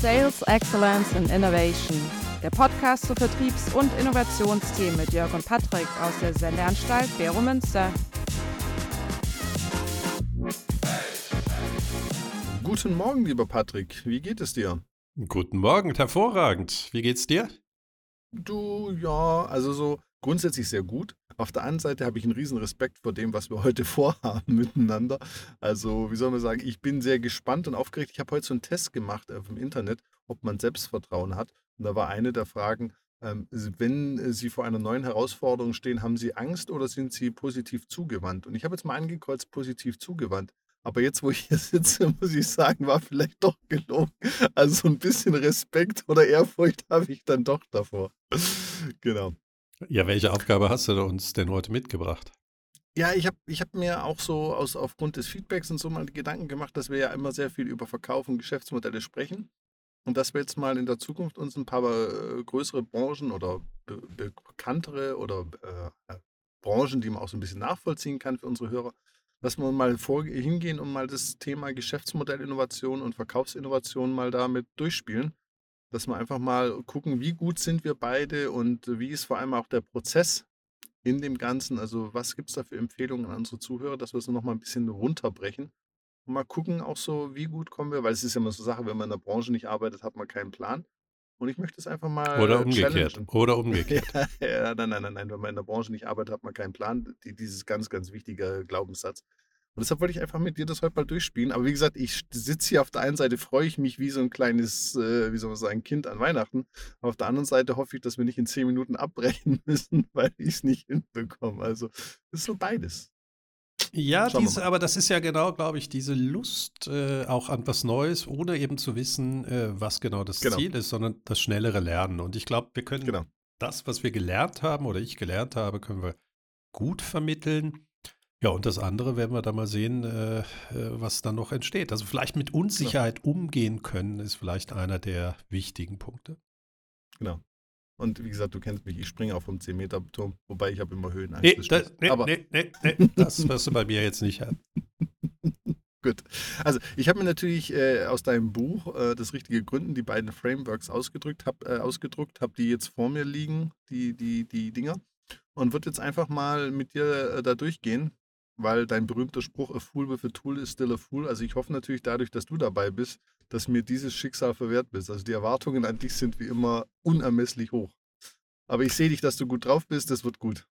Sales Excellence and Innovation, der Podcast zu Vertriebs- und Innovationsthemen mit Jörg und Patrick aus der Sendeanstalt Bero Münster. Guten Morgen, lieber Patrick. Wie geht es dir? Guten Morgen, hervorragend. Wie geht's dir? Du, ja, also so grundsätzlich sehr gut. Auf der anderen Seite habe ich einen riesen Respekt vor dem, was wir heute vorhaben miteinander. Also, wie soll man sagen, ich bin sehr gespannt und aufgeregt. Ich habe heute so einen Test gemacht auf dem Internet, ob man Selbstvertrauen hat. Und da war eine der Fragen, ähm, wenn Sie vor einer neuen Herausforderung stehen, haben Sie Angst oder sind Sie positiv zugewandt? Und ich habe jetzt mal angekreuzt, positiv zugewandt. Aber jetzt, wo ich hier sitze, muss ich sagen, war vielleicht doch gelogen. Also so ein bisschen Respekt oder Ehrfurcht habe ich dann doch davor. Genau. Ja, welche Aufgabe hast du uns denn heute mitgebracht? Ja, ich habe ich hab mir auch so aus, aufgrund des Feedbacks und so mal Gedanken gemacht, dass wir ja immer sehr viel über Verkauf und Geschäftsmodelle sprechen. Und dass wir jetzt mal in der Zukunft uns ein paar äh, größere Branchen oder be bekanntere oder äh, Branchen, die man auch so ein bisschen nachvollziehen kann für unsere Hörer, dass wir mal vor, hingehen und mal das Thema Geschäftsmodellinnovation und Verkaufsinnovation mal damit durchspielen dass wir einfach mal gucken, wie gut sind wir beide und wie ist vor allem auch der Prozess in dem Ganzen. Also was gibt es da für Empfehlungen an unsere Zuhörer, dass wir es noch mal ein bisschen runterbrechen und mal gucken auch so, wie gut kommen wir, weil es ist ja immer so Sache, wenn man in der Branche nicht arbeitet, hat man keinen Plan. Und ich möchte es einfach mal Oder umgekehrt. challengen. Oder umgekehrt. Ja, ja, nein, nein, nein, nein. Wenn man in der Branche nicht arbeitet, hat man keinen Plan. Die, dieses ganz, ganz wichtige Glaubenssatz. Und deshalb wollte ich einfach mit dir das heute mal durchspielen. Aber wie gesagt, ich sitze hier auf der einen Seite, freue ich mich wie so ein kleines, äh, wie soll man sagen, Kind an Weihnachten. Aber auf der anderen Seite hoffe ich, dass wir nicht in zehn Minuten abbrechen müssen, weil ich es nicht hinbekomme. Also, das ist so beides. Ja, diese, aber das ist ja genau, glaube ich, diese Lust äh, auch an was Neues, ohne eben zu wissen, äh, was genau das Genau. Ziel ist, sondern das schnellere Lernen. Und ich glaube, wir können Genau. das, was wir gelernt haben oder ich gelernt habe, können wir gut vermitteln. Ja, und das andere werden wir dann mal sehen, äh, äh, was dann noch entsteht. Also vielleicht mit Unsicherheit umgehen können, ist vielleicht einer der wichtigen Punkte. Genau. Und wie gesagt, du kennst mich, ich springe auch vom 10-Meter-Turm, wobei ich habe immer Höhenangst. Nee, das da, nee, Aber nee, nee, nee, das wirst du bei mir jetzt nicht haben. Gut. Also ich habe mir natürlich äh, aus deinem Buch äh, das richtige Gründen die beiden Frameworks ausgedrückt, habe äh, ausgedruckt, habe die jetzt vor mir liegen, die, die, die Dinger, und würde jetzt einfach mal mit dir äh, da durchgehen, weil dein berühmter Spruch, a fool with a tool is still a fool, also ich hoffe natürlich dadurch, dass du dabei bist, dass mir dieses Schicksal verwehrt bist. Also die Erwartungen an dich sind wie immer unermesslich hoch. Aber ich sehe dich, dass du gut drauf bist, das wird gut.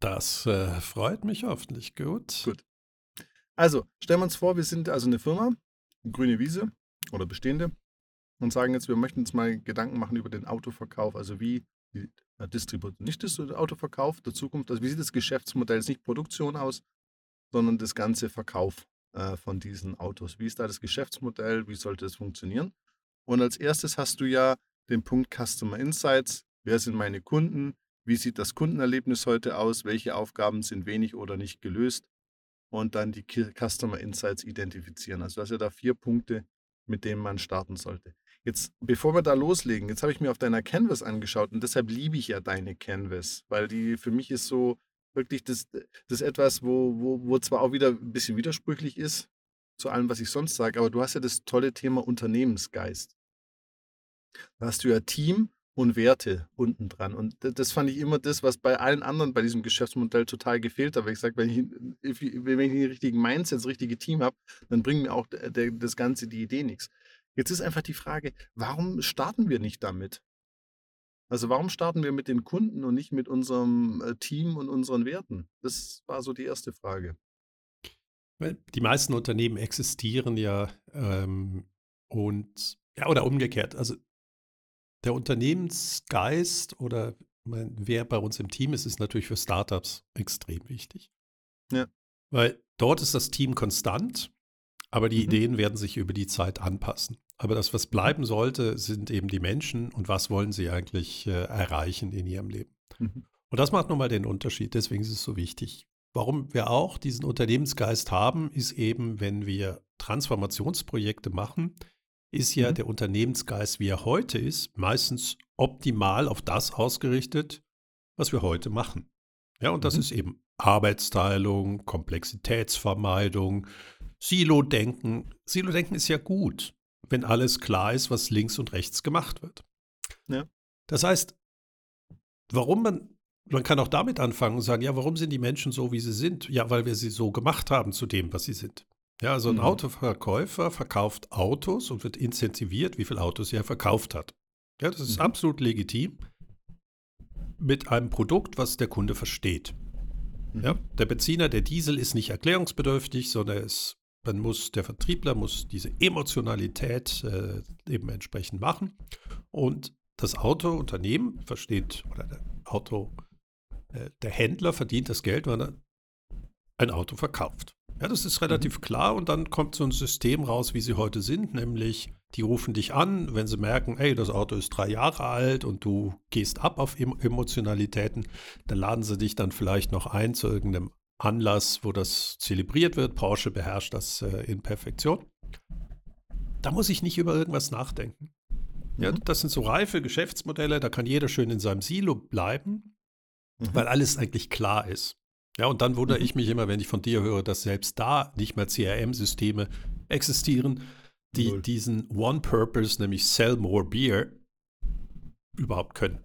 Das äh, freut mich hoffentlich. Gut. Gut. Also, stellen wir uns vor, wir sind also eine Firma, eine grüne Wiese oder bestehende, und sagen jetzt, wir möchten uns mal Gedanken machen über den Autoverkauf, also wie äh, Distribution, nicht das Autoverkauf der Zukunft, also wie sieht das Geschäftsmodell, ist nicht Produktion aus, sondern das ganze Verkauf äh, von diesen Autos. Wie ist da das Geschäftsmodell, wie sollte es funktionieren? Und als erstes hast du ja den Punkt Customer Insights. Wer sind meine Kunden? Wie sieht das Kundenerlebnis heute aus? Welche Aufgaben sind wenig oder nicht gelöst? und dann die Customer Insights identifizieren. Also das sind ja da vier Punkte, mit denen man starten sollte. Jetzt, bevor wir da loslegen, jetzt habe ich mir auf deiner Canvas angeschaut und deshalb liebe ich ja deine Canvas, weil die für mich ist so wirklich das, das etwas, wo, wo, wo zwar auch wieder ein bisschen widersprüchlich ist zu allem, was ich sonst sage, aber du hast ja das tolle Thema Unternehmensgeist. Da hast du ja Team und Werte unten dran. Und das fand ich immer das, was bei allen anderen bei diesem Geschäftsmodell total gefehlt hat. Weil ich sage, wenn ich, wenn ich den richtigen Mindset, das richtige Team habe, dann bringt mir auch das Ganze die Idee nichts. Jetzt ist einfach die Frage, warum starten wir nicht damit? Also warum starten wir mit den Kunden und nicht mit unserem äh, Team und unseren Werten? Das war so die erste Frage. Die meisten Unternehmen existieren ja ähm, und ja, oder umgekehrt. Also der Unternehmensgeist oder mein, wer bei uns im Team ist, ist natürlich für Startups extrem wichtig. Ja. Weil dort ist das Team konstant, aber die Mhm. Ideen werden sich über die Zeit anpassen. Aber das, was bleiben sollte, sind eben die Menschen und was wollen sie eigentlich äh, erreichen in ihrem Leben. Mhm. Und das macht nochmal den Unterschied, deswegen ist es so wichtig. Warum wir auch diesen Unternehmensgeist haben, ist eben, wenn wir Transformationsprojekte machen, ist ja Mhm. der Unternehmensgeist, wie er heute ist, meistens optimal auf das ausgerichtet, was wir heute machen. Ja, und das Mhm. ist eben Arbeitsteilung, Komplexitätsvermeidung, Silo-Denken. Silo-Denken ist ja gut. wenn alles klar ist, was links und rechts gemacht wird. Ja. Das heißt, warum man, man kann auch damit anfangen und sagen, ja, warum sind die Menschen so, wie sie sind? Ja, weil wir sie so gemacht haben zu dem, was sie sind. Ja, also ein Mhm. Autoverkäufer verkauft Autos und wird incentiviert, wie viele Autos er verkauft hat. Ja, das ist Mhm. absolut legitim mit einem Produkt, was der Kunde versteht. Mhm. Ja, der Benziner, der Diesel ist nicht erklärungsbedürftig, sondern es, man muss, der Vertriebler muss diese Emotionalität äh, eben entsprechend machen. Und das Autounternehmen versteht, oder der Auto, äh, der Händler verdient das Geld, wenn er ein Auto verkauft. Ja, das ist relativ klar und dann kommt so ein System raus, wie sie heute sind, nämlich die rufen dich an, wenn sie merken, ey, das Auto ist drei Jahre alt und du gehst ab auf em Emotionalitäten, dann laden sie dich dann vielleicht noch ein zu irgendeinem Anlass, wo das zelebriert wird. Porsche beherrscht das äh, in Perfektion. Da muss ich nicht über irgendwas nachdenken. Ja, Mhm. das sind so reife Geschäftsmodelle, da kann jeder schön in seinem Silo bleiben, Mhm. weil alles eigentlich klar ist. Ja, und dann wundere Mhm. ich mich immer, wenn ich von dir höre, dass selbst da nicht mehr CRM-Systeme existieren, die Null. diesen One-Purpose, nämlich Sell More Beer, überhaupt können.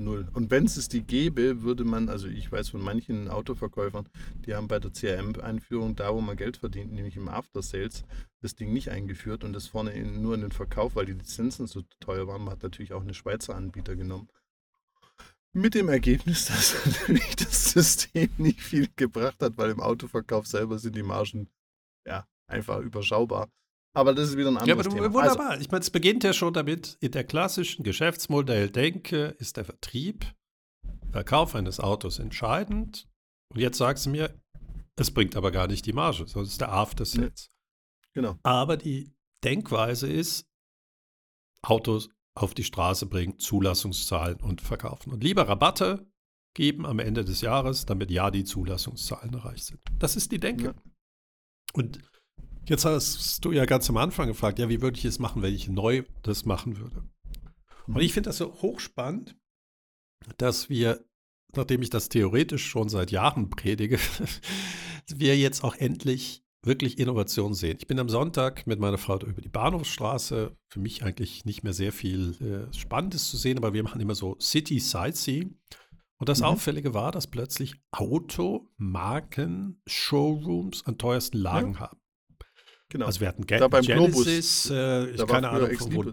Null. Und wenn es die gäbe, würde man, also ich weiß von manchen Autoverkäufern, die haben bei der CRM-Einführung, da wo man Geld verdient, nämlich im After Sales, das Ding nicht eingeführt und das vorne in, nur in den Verkauf, weil die Lizenzen so teuer waren. Man hat natürlich auch eine Schweizer Anbieter genommen. Mit dem Ergebnis, dass natürlich das System nicht viel gebracht hat, weil im Autoverkauf selber sind die Margen ja einfach überschaubar. Aber das ist wieder ein Ja, anderes aber du, Thema. wunderbar. ich meine, es beginnt ja schon damit, in der klassischen Geschäftsmodell denke, ist der Vertrieb, Verkauf eines Autos entscheidend. Und jetzt sagst du mir, es bringt aber gar nicht die Marge, sondern es ist der After Sales. genau. Aber die Denkweise ist, Autos auf die Straße bringen, Zulassungszahlen und verkaufen. Und lieber Rabatte geben am Ende des Jahres, damit ja die Zulassungszahlen erreicht sind. Das ist die Denke. Ja. Und jetzt hast du ja ganz am Anfang gefragt, ja, wie würde ich es machen, wenn ich neu das machen würde? Mhm. Und ich finde das so hochspannend, dass wir, nachdem ich das theoretisch schon seit Jahren predige, wir jetzt auch endlich wirklich Innovation sehen. Ich bin am Sonntag mit meiner Frau über die Bahnhofsstraße. Für mich eigentlich nicht mehr sehr viel äh, Spannendes zu sehen, aber wir machen immer so City Sightseeing. Und das Mhm. Auffällige war, dass plötzlich Automarken Showrooms an teuersten Lagen haben. Genau. Also wir hatten Da beim Genesis, Globus, äh, ich da keine Ahnung von wo.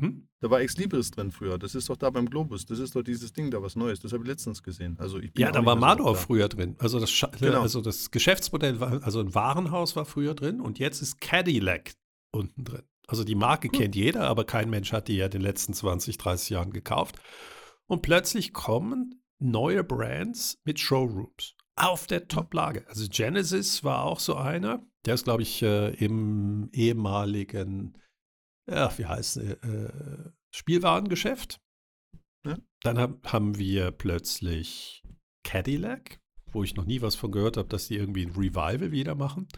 Hm? Da war Ex Libris drin früher. Das ist doch da beim Globus. Das ist doch dieses Ding da, was Neues. Das habe ich letztens gesehen. Also ich bin Ja, da war Mador da. früher drin. Also das, Scha- Genau. also das Geschäftsmodell war, also ein Warenhaus war früher drin und jetzt ist Cadillac unten drin. Also die Marke kennt jeder, aber kein Mensch hat die ja in den letzten 20, 30 Jahren gekauft. Und plötzlich kommen neue Brands mit Showrooms auf der Top-Lage. Also Genesis war auch so einer. Der ist, glaube ich, äh, im ehemaligen, ja, wie heißt es, äh, Spielwarengeschäft. Ja. Dann hab, haben wir plötzlich Cadillac, wo ich noch nie was von gehört habe, dass die irgendwie ein Revival wieder machen.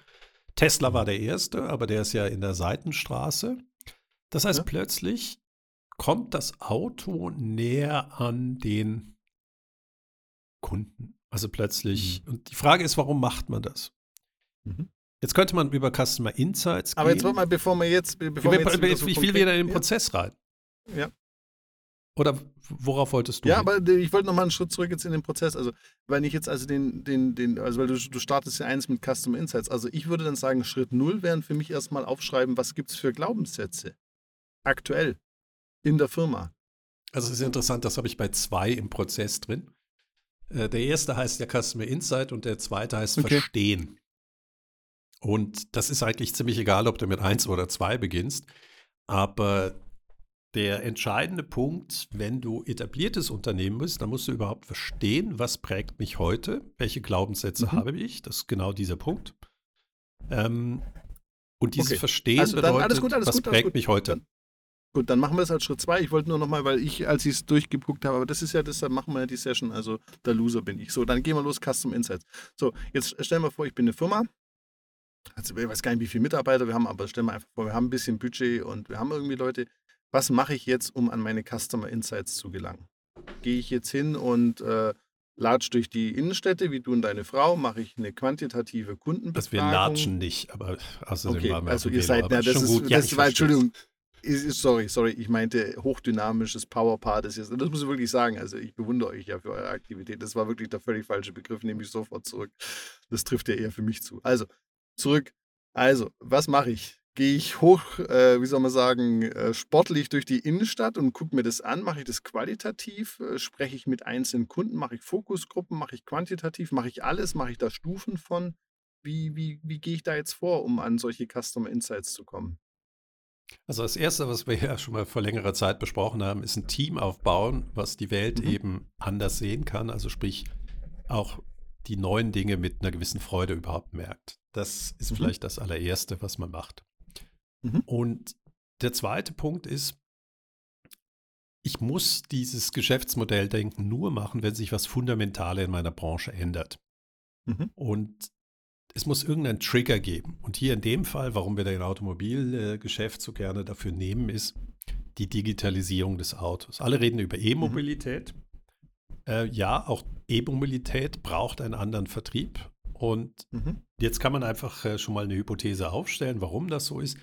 Tesla war der erste, aber der ist ja in der Seitenstraße. Das heißt, Ja. plötzlich kommt das Auto näher an den Kunden. Also plötzlich, und die Frage ist, warum macht man das? Mhm. Jetzt könnte man über Customer Insights Aber jetzt gehen. warte mal, bevor wir jetzt. Bevor ich wir jetzt so will wieder in den. Prozess rein. Ja. Oder worauf wolltest du? Ja, hin? aber ich wollte noch mal einen Schritt zurück jetzt in den Prozess. Also, wenn ich jetzt also den, den, den, also weil du, du startest ja eins mit Custom Insights. Also ich würde dann sagen, Schritt null wären für mich erstmal aufschreiben, was gibt es für Glaubenssätze aktuell in der Firma. Also es ist interessant, das habe ich bei zwei im Prozess drin. Äh, Der erste heißt ja Customer Insight und der zweite heißt Okay. Verstehen. Und das ist eigentlich ziemlich egal, ob du mit eins oder zwei beginnst. Aber der entscheidende Punkt, wenn du etabliertes Unternehmen bist, dann musst du überhaupt verstehen, was prägt mich heute, welche Glaubenssätze Mhm. habe ich. Das ist genau dieser Punkt. Ähm, und dieses Okay. Verstehen Also bedeutet, alles gut, alles was gut, prägt gut. mich heute. Dann- Gut, dann machen wir es als Schritt zwei. Ich wollte nur noch mal, weil ich, als ich es durchgeguckt habe, aber das ist ja, deshalb machen wir ja die Session, also der Loser bin ich. So, dann gehen wir los, Custom Insights. So, jetzt stellen wir vor, ich bin eine Firma. Also, ich weiß gar nicht, wie viele Mitarbeiter wir haben, aber stellen wir einfach vor, wir haben ein bisschen Budget und wir haben irgendwie Leute. Was mache ich jetzt, um an meine Customer Insights zu gelangen? Gehe ich jetzt hin und äh, latsch durch die Innenstädte, wie du und deine Frau, mache ich eine quantitative Kundenbefragung. Also wir latschen nicht, aber außerdem Okay, waren wir also ihr seid, na, das schon ist, gut. Ja, das war. Entschuldigung, sorry, sorry, ich meinte hochdynamisches Powerpaar, das ist, das muss ich wirklich sagen, also ich bewundere euch ja für eure Aktivität, das war wirklich der völlig falsche Begriff, nehme ich sofort zurück, das trifft ja eher für mich zu. Also, zurück, also, was mache ich? Gehe ich hoch, äh, wie soll man sagen, äh, sportlich durch die Innenstadt und gucke mir das an, mache ich das qualitativ, äh, spreche ich mit einzelnen Kunden, mache ich Fokusgruppen, mache ich quantitativ, mache ich alles, mache ich da Stufen von, wie, wie, wie gehe ich da jetzt vor, um an solche Customer Insights zu kommen? Also das Erste, was wir ja schon mal vor längerer Zeit besprochen haben, ist ein Team aufbauen, was die Welt Mhm. eben anders sehen kann. Also sprich auch die neuen Dinge mit einer gewissen Freude überhaupt merkt. Das ist Mhm. vielleicht das allererste, was man macht. Mhm. Und der zweite Punkt ist, ich muss dieses Geschäftsmodelldenken nur machen, wenn sich was Fundamentales in meiner Branche ändert. Mhm. Und es muss irgendeinen Trigger geben. Und hier in dem Fall, warum wir den Automobilgeschäft so gerne dafür nehmen, ist die Digitalisierung des Autos. Alle reden über E-Mobilität. Äh, ja, auch E-Mobilität braucht einen anderen Vertrieb. Und Mhm. jetzt kann man einfach äh, schon mal eine Hypothese aufstellen, warum das so ist.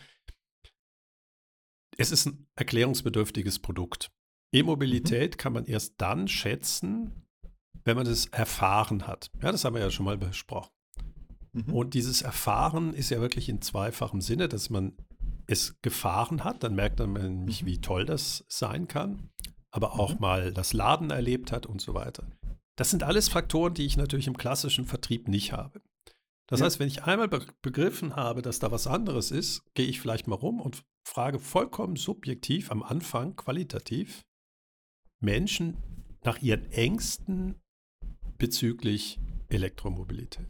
Es ist ein erklärungsbedürftiges Produkt. E-Mobilität kann man erst dann schätzen, wenn man es erfahren hat. Ja, das haben wir ja schon mal besprochen. Mhm. Und dieses Erfahren ist ja wirklich in zweifachem Sinne, dass man es gefahren hat, dann merkt man nämlich, Mhm. wie toll das sein kann, aber auch Mhm. mal das Laden erlebt hat und so weiter. Das sind alles Faktoren, die ich natürlich im klassischen Vertrieb nicht habe. Das Ja. heißt, wenn ich einmal be begriffen habe, dass da was anderes ist, gehe ich vielleicht mal rum und frage vollkommen subjektiv am Anfang, qualitativ, Menschen nach ihren Ängsten bezüglich Elektromobilität.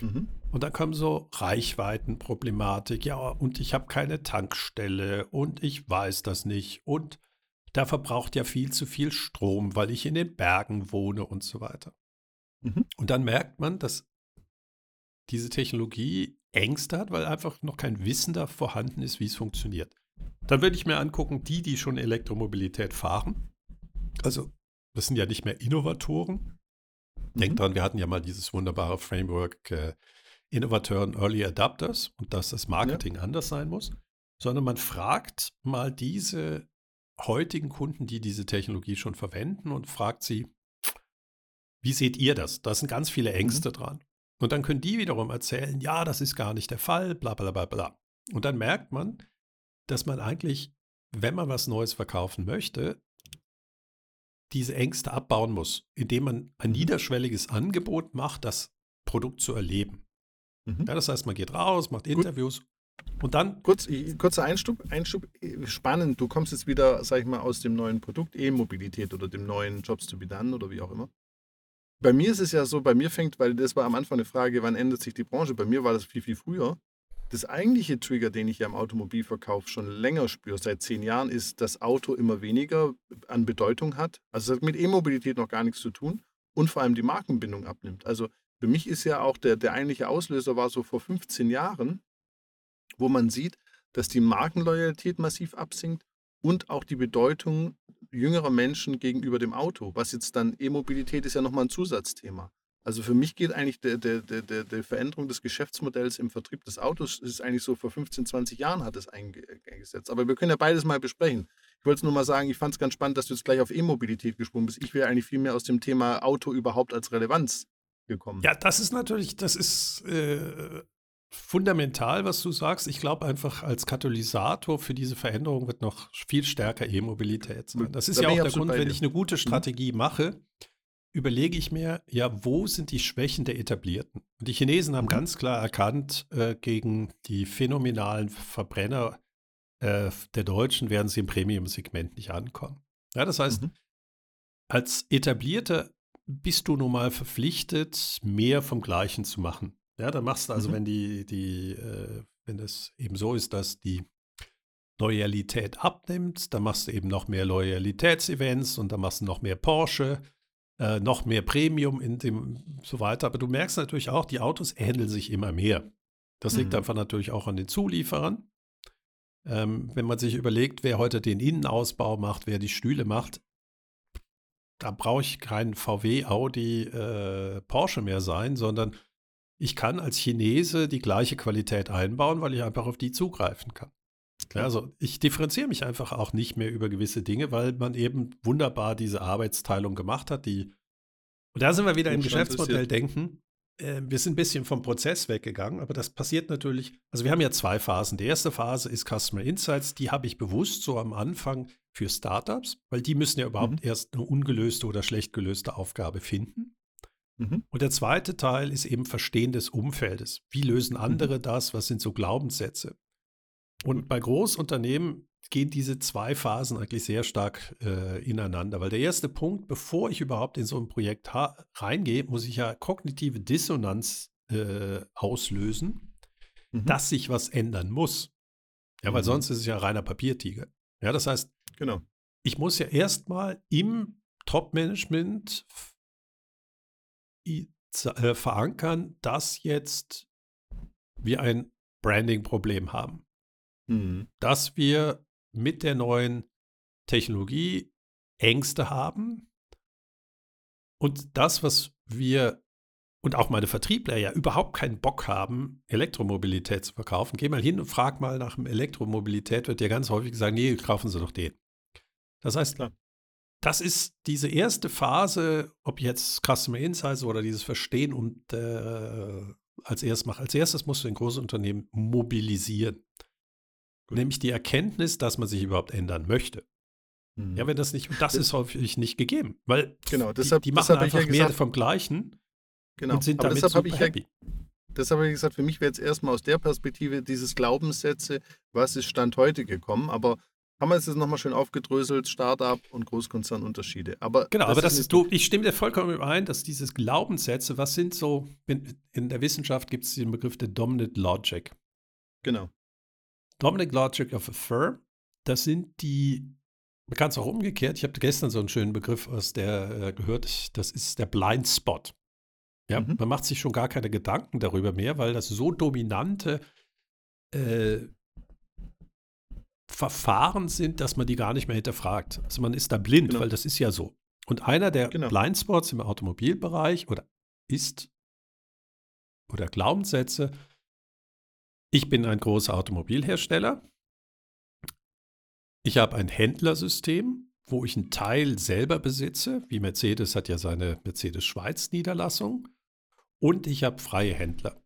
Mhm. Und dann kommen so Reichweitenproblematik, ja, und ich habe keine Tankstelle und ich weiß das nicht und da verbraucht ja viel zu viel Strom, weil ich in den Bergen wohne und so weiter. Mhm. Und dann merkt man, dass diese Technologie Ängste hat, weil einfach noch kein Wissen da vorhanden ist, wie es funktioniert. Dann würde ich mir angucken, die, die schon Elektromobilität fahren. Also, das sind ja nicht mehr Innovatoren, Denkt Mhm. dran, wir hatten ja mal dieses wunderbare Framework äh, Innovateur und Early Adapters und dass das Marketing anders sein muss, sondern man fragt mal diese heutigen Kunden, die diese Technologie schon verwenden und fragt sie, wie seht ihr das? Da sind ganz viele Ängste dran. Und dann können die wiederum erzählen, ja, das ist gar nicht der Fall, bla bla bla bla. Und dann merkt man, dass man eigentlich, wenn man was Neues verkaufen möchte, diese Ängste abbauen muss, indem man ein Mhm. niederschwelliges Angebot macht, das Produkt zu erleben. Mhm. Ja, das heißt, man geht raus, macht Interviews und dann, Kurz, kurzer Einschub, Einschub, äh, spannend. Du kommst jetzt wieder, sag ich mal, aus dem neuen Produkt E-Mobilität oder dem neuen Jobs to be done oder wie auch immer. Bei mir ist es ja so, bei mir fängt, weil das war am Anfang eine Frage, wann ändert sich die Branche? Bei mir war das viel, viel früher. Das eigentliche Trigger, den ich ja im Automobilverkauf schon länger spüre, seit zehn Jahren, ist, dass Auto immer weniger an Bedeutung hat. Also es hat mit E-Mobilität noch gar nichts zu tun und vor allem die Markenbindung abnimmt. Also für mich ist ja auch der, der eigentliche Auslöser war so vor 15 Jahren, wo man sieht, dass die Markenloyalität massiv absinkt und auch die Bedeutung jüngerer Menschen gegenüber dem Auto. Was jetzt dann E-Mobilität ist ja nochmal ein Zusatzthema. Also für mich geht eigentlich der, der, der, der, der Veränderung des Geschäftsmodells im Vertrieb des Autos ist eigentlich so vor 15, 20 Jahren hat es einge- eingesetzt. Aber wir können ja beides mal besprechen. Ich wollte es nur mal sagen, ich fand es ganz spannend, dass du jetzt gleich auf E-Mobilität gesprungen bist. Ich wäre eigentlich viel mehr aus dem Thema Auto überhaupt als Relevanz gekommen. ja, das ist natürlich, das ist äh, fundamental, was du sagst. Ich glaube einfach, als Katalysator für diese Veränderung wird noch viel stärker E-Mobilität sein. Das ist Da ja auch der Grund, wenn. Mhm. ich eine gute Strategie mache, überlege ich mir, ja, wo sind die Schwächen der Etablierten? Und die Chinesen haben Mhm. ganz klar erkannt, äh, gegen die phänomenalen Verbrenner äh, der Deutschen werden sie im Premium-Segment nicht ankommen. Ja, das heißt, Mhm. als Etablierter bist du nun mal verpflichtet, mehr vom Gleichen zu machen. Ja, dann machst du also, Mhm. wenn die, die, äh, wenn es eben so ist, dass die Loyalität abnimmt, dann machst du eben noch mehr Loyalitätsevents und dann machst du noch mehr Porsche, äh, noch mehr Premium in dem so weiter. Aber du merkst natürlich auch, die Autos ähneln sich immer mehr. Das liegt Mhm. einfach natürlich auch an den Zulieferern. Ähm, wenn man sich überlegt, wer heute den Innenausbau macht, wer die Stühle macht, da brauche ich kein VW, Audi, äh, Porsche mehr sein, sondern ich kann als Chinese die gleiche Qualität einbauen, weil ich einfach auf die zugreifen kann. Ja, also ich differenziere mich einfach auch nicht mehr über gewisse Dinge, weil man eben wunderbar diese Arbeitsteilung gemacht hat, die und da sind wir wieder im Geschäftsmodell denken. Äh, wir sind ein bisschen vom Prozess weggegangen, aber das passiert natürlich. Also wir haben ja zwei Phasen. Die erste Phase ist Customer Insights, die habe ich bewusst so am Anfang für Startups, weil die müssen ja überhaupt mhm. erst eine ungelöste oder schlecht gelöste Aufgabe finden. Mhm. Und der zweite Teil ist eben Verstehen des Umfeldes. Wie lösen andere mhm. das? Was sind so Glaubenssätze? Und bei Großunternehmen gehen diese zwei Phasen eigentlich sehr stark äh, ineinander, weil der erste Punkt, bevor ich überhaupt in so ein Projekt reingehe, muss ich ja kognitive Dissonanz äh, auslösen, mhm. dass sich was ändern muss. Ja, weil mhm. sonst ist es ja reiner Papiertiger. Ja, das heißt, genau. ich muss ja erstmal im Top-Management verankern, dass jetzt wir ein Branding-Problem haben. Mhm. Dass wir mit der neuen Technologie Ängste haben und das, was wir und auch meine Vertriebler ja überhaupt keinen Bock haben, Elektromobilität zu verkaufen. Geh mal hin und frag mal nach dem Elektromobilität, wird dir ganz häufig gesagt, nee, kaufen Sie doch den. Das heißt, Klar. Das ist diese erste Phase, ob jetzt Customer Insights oder dieses Verstehen und äh, als erstes macht. Als erstes musst du ein großes Unternehmen mobilisieren. Gut. Nämlich die Erkenntnis, dass man sich überhaupt ändern möchte. Mhm. Ja, wenn das nicht, und das ist häufig nicht gegeben, weil genau, deshalb, die, die machen einfach ja mehr vom Gleichen genau. und sind Aber damit super happy. Ja, deshalb habe ich gesagt, für mich wäre jetzt erstmal aus der Perspektive dieses Glaubenssätze, was ist Stand heute gekommen, aber haben wir es jetzt nochmal schön aufgedröselt, Startup und Großkonzernunterschiede. Aber genau, das aber das ist, du, ich stimme dir vollkommen überein, dass dieses Glaubenssätze, was sind so, in, in der Wissenschaft gibt es den Begriff der Dominant Logic. Genau. Dominic Logic of a Firm, das sind die, man kann es auch umgekehrt, ich habe gestern so einen schönen Begriff aus der äh, gehört, das ist der Blind Spot. Ja, mhm. man macht sich schon gar keine Gedanken darüber mehr, weil das so dominante äh, Verfahren sind, dass man die gar nicht mehr hinterfragt. Also man ist da blind, genau. weil das ist ja so. Und einer der genau. Blindspots im Automobilbereich oder ist oder Glaubenssätze ich bin ein großer Automobilhersteller. Ich habe ein Händlersystem, wo ich einen Teil selber besitze, wie Mercedes hat ja seine Mercedes-Schweiz-Niederlassung. Und ich habe freie Händler.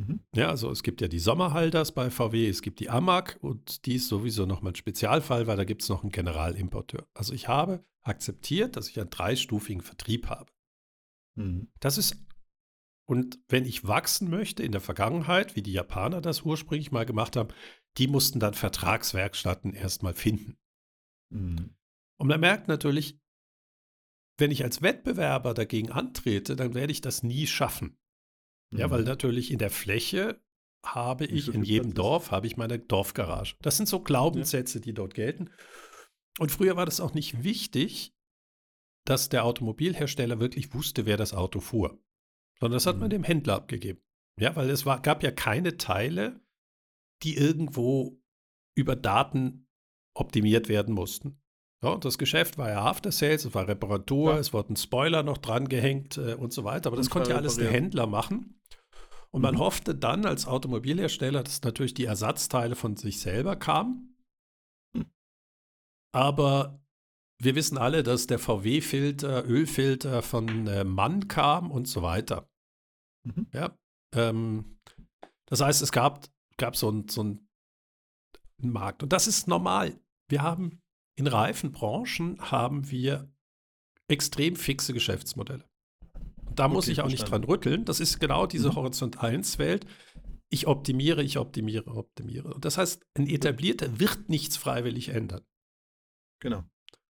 Mhm. Ja, also es gibt ja die Sommerhalters bei VW, es gibt die AMAG und die ist sowieso nochmal ein Spezialfall, weil da gibt es noch einen Generalimporteur. Also ich habe akzeptiert, dass ich einen dreistufigen Vertrieb habe. Mhm. Das ist und wenn ich wachsen möchte in der Vergangenheit, wie die Japaner das ursprünglich mal gemacht haben, die mussten dann Vertragswerkstätten erstmal finden. Mhm. Und man merkt natürlich, wenn ich als Wettbewerber dagegen antrete, dann werde ich das nie schaffen. Ja, weil mhm. natürlich in der Fläche habe ich, in jedem Dorf habe ich meine Dorfgarage. Das sind so Glaubenssätze, die dort gelten. Und früher war das auch nicht wichtig, dass der Automobilhersteller wirklich wusste, wer das Auto fuhr sondern das hat man mhm. dem Händler abgegeben. Ja, weil es war, gab ja keine Teile, die irgendwo über Daten optimiert werden mussten. Ja, das Geschäft war ja After Sales, es war Reparatur, ja. es wurden Spoiler noch dran gehängt äh, und so weiter. Aber das konnte ja alles der Händler machen. Und man mhm. hoffte dann als Automobilhersteller, dass natürlich die Ersatzteile von sich selber kamen. Mhm. Aber wir wissen alle, dass der VW-Filter, Ölfilter von äh, Mann kam und so weiter. Mhm. Ja, ähm, das heißt, es gab, gab so einen so Markt. Und das ist normal. Wir haben in reifen Branchen haben wir extrem fixe Geschäftsmodelle. Da okay, muss ich auch nicht dran rütteln. Das ist genau diese mhm. Horizont 1-Welt. Ich optimiere, ich optimiere, optimiere. Und das heißt, ein etablierter wird nichts freiwillig ändern. Genau.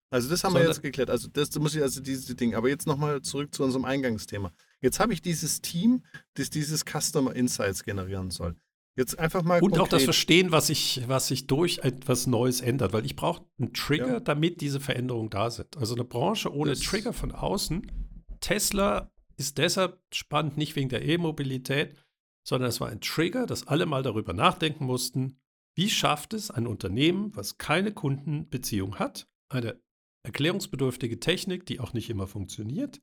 Also das haben Sondern, wir jetzt geklärt. Also das muss ich also diese Ding. Aber jetzt nochmal zurück zu unserem Eingangsthema. Jetzt habe ich dieses Team, das dieses Customer Insights generieren soll. Jetzt einfach mal. Und konkret. auch das Verstehen, was sich was sich durch etwas Neues ändert, weil ich brauche einen Trigger, ja. damit diese Veränderungen da sind. Also eine Branche ohne das Trigger von außen. Tesla ist deshalb spannend, nicht wegen der E-Mobilität, sondern es war ein Trigger, dass alle mal darüber nachdenken mussten, wie schafft es ein Unternehmen, was keine Kundenbeziehung hat, eine erklärungsbedürftige Technik, die auch nicht immer funktioniert,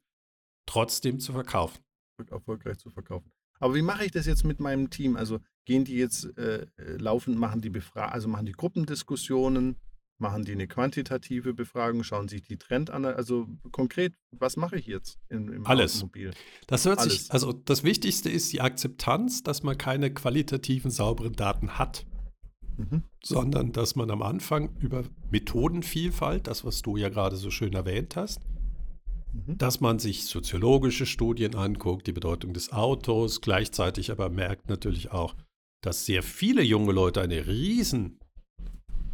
trotzdem zu verkaufen. Erfolgreich zu verkaufen. Aber wie mache ich das jetzt mit meinem Team? Also gehen die jetzt äh, äh laufend, machen die Befra also machen die Gruppendiskussionen, machen die eine quantitative Befragung, schauen sich die Trend an. Also konkret, was mache ich jetzt im, im Alles. Automobil? Das hört Alles. sich, also das Wichtigste ist die Akzeptanz, dass man keine qualitativen, sauberen Daten hat. Mhm. Sondern dass man am Anfang über Methodenvielfalt, das, was du ja gerade so schön erwähnt hast, Mhm. dass man sich soziologische Studien anguckt, die Bedeutung des Autos, gleichzeitig aber merkt natürlich auch, dass sehr viele junge Leute eine riesen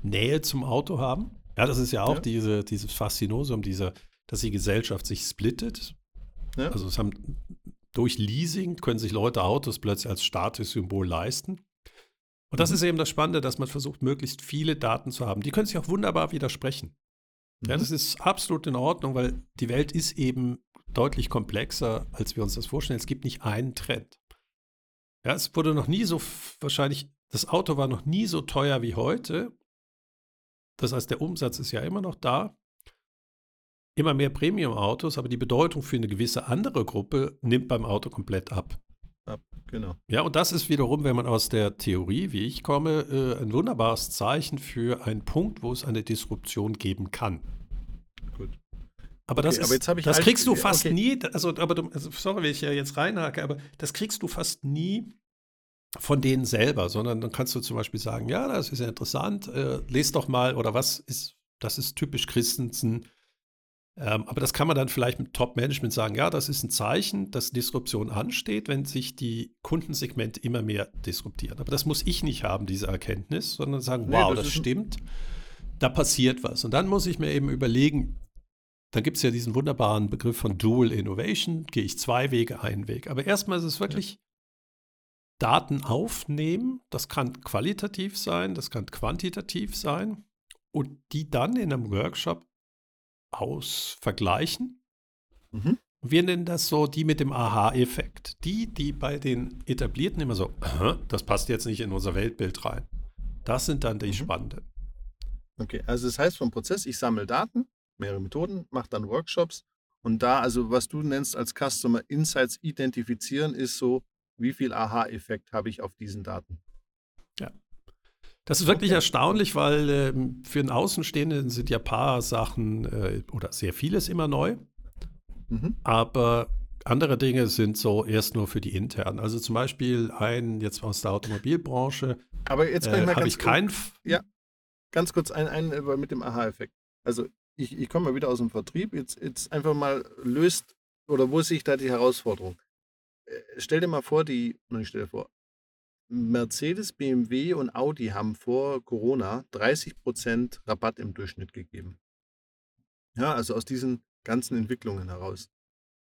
Nähe zum Auto haben. Ja, das ist ja auch ja. Diese, dieses Faszinosum, dieser, dass die Gesellschaft sich splittet. Ja. Also es haben durch Leasing können sich Leute Autos plötzlich als Statussymbol leisten. Und das mhm. ist eben das Spannende, dass man versucht, möglichst viele Daten zu haben. Die können sich auch wunderbar widersprechen. Ja, das ist absolut in Ordnung, weil die Welt ist eben deutlich komplexer, als wir uns das vorstellen. Es gibt nicht einen Trend. Ja, es wurde noch nie so wahrscheinlich, das Auto war noch nie so teuer wie heute. Das heißt, der Umsatz ist ja immer noch da. Immer mehr Premium-Autos, aber die Bedeutung für eine gewisse andere Gruppe nimmt beim Auto komplett ab. Ab, genau. Ja, und das ist wiederum, wenn man aus der Theorie, wie ich komme, äh, ein wunderbares Zeichen für einen Punkt, wo es eine Disruption geben kann. Gut. Aber okay, das, ist, aber das kriegst du fast okay. nie, also, aber du, also, sorry, wenn ich ja jetzt reinhake, aber das kriegst du fast nie von denen selber, sondern dann kannst du zum Beispiel sagen, ja, das ist ja interessant, äh, lest doch mal, oder was ist, das ist typisch Christensen, ähm, aber das kann man dann vielleicht mit Top-Management sagen, ja, das ist ein Zeichen, dass Disruption ansteht, wenn sich die Kundensegmente immer mehr disruptieren. Aber das muss ich nicht haben, diese Erkenntnis, sondern sagen, wow, nee, das, das stimmt, da passiert was. Und dann muss ich mir eben überlegen, da gibt es ja diesen wunderbaren Begriff von Dual Innovation, gehe ich zwei Wege, einen Weg. Aber erstmal ist es wirklich ja. Daten aufnehmen, das kann qualitativ sein, das kann quantitativ sein und die dann in einem Workshop ausvergleichen. Mhm. Wir nennen das so die mit dem Aha-Effekt. Die, die bei den Etablierten immer so, das passt jetzt nicht in unser Weltbild rein. Das sind dann die mhm. spannenden. Okay, also das heißt vom Prozess, ich sammle Daten, mehrere Methoden, mache dann Workshops und da, also was du nennst als Customer Insights identifizieren, ist so, wie viel Aha-Effekt habe ich auf diesen Daten. Ja. Das ist wirklich okay. erstaunlich, weil äh, für einen Außenstehenden sind ja ein paar Sachen äh, oder sehr vieles immer neu. Mhm. Aber andere Dinge sind so erst nur für die internen. Also zum Beispiel ein jetzt aus der Automobilbranche. Aber jetzt kann ich äh, mal ich kein. Ja, ganz kurz ein, ein äh, mit dem Aha-Effekt. Also ich, ich komme mal wieder aus dem Vertrieb. Jetzt, jetzt einfach mal löst oder wo sehe ich da die Herausforderung? Äh, stell dir mal vor, die, ich stell dir vor, Mercedes, BMW und Audi haben vor Corona 30% Rabatt im Durchschnitt gegeben. Ja, also aus diesen ganzen Entwicklungen heraus.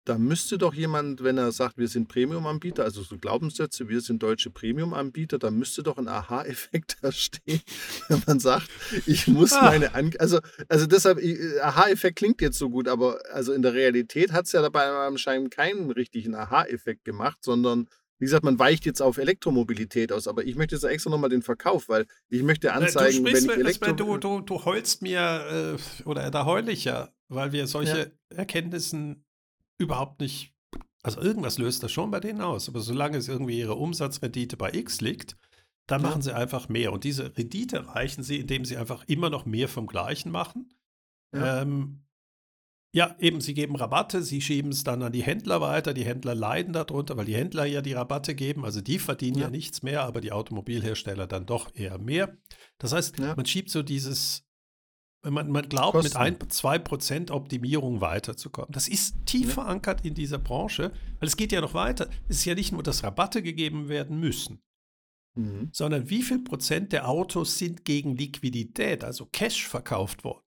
Da müsste doch jemand, wenn er sagt, wir sind Premium-Anbieter, also so Glaubenssätze, wir sind deutsche Premium-Anbieter, da müsste doch ein Aha-Effekt entstehen, wenn man sagt, ich muss ah. meine, An also, also deshalb, Aha-Effekt klingt jetzt so gut, aber also in der Realität hat es ja dabei anscheinend keinen richtigen Aha-Effekt gemacht, sondern wie gesagt, man weicht jetzt auf Elektromobilität aus, aber ich möchte jetzt extra nochmal den Verkauf, weil ich möchte anzeigen, du wenn ich Elektro... Du, du, du heulst mir, äh, oder da heul ich ja, weil wir solche ja. Erkenntnissen überhaupt nicht, also irgendwas löst das schon bei denen aus, aber solange es irgendwie ihre Umsatzrendite bei X liegt, dann ja. machen sie einfach mehr. Und diese Rendite erreichen sie, indem sie einfach immer noch mehr vom Gleichen machen. Ja. Ähm, ja, eben, sie geben Rabatte, sie schieben es dann an die Händler weiter. Die Händler leiden darunter, weil die Händler ja die Rabatte geben. Also die verdienen ja, ja nichts mehr, aber die Automobilhersteller dann doch eher mehr. Das heißt, ja. man schiebt so dieses, man, man glaubt, Kosten. mit ein, zwei Prozent Optimierung weiterzukommen. Das ist tief ja. verankert in dieser Branche, weil es geht ja noch weiter. Es ist ja nicht nur, dass Rabatte gegeben werden müssen, mhm. sondern wie viel Prozent der Autos sind gegen Liquidität, also Cash verkauft worden.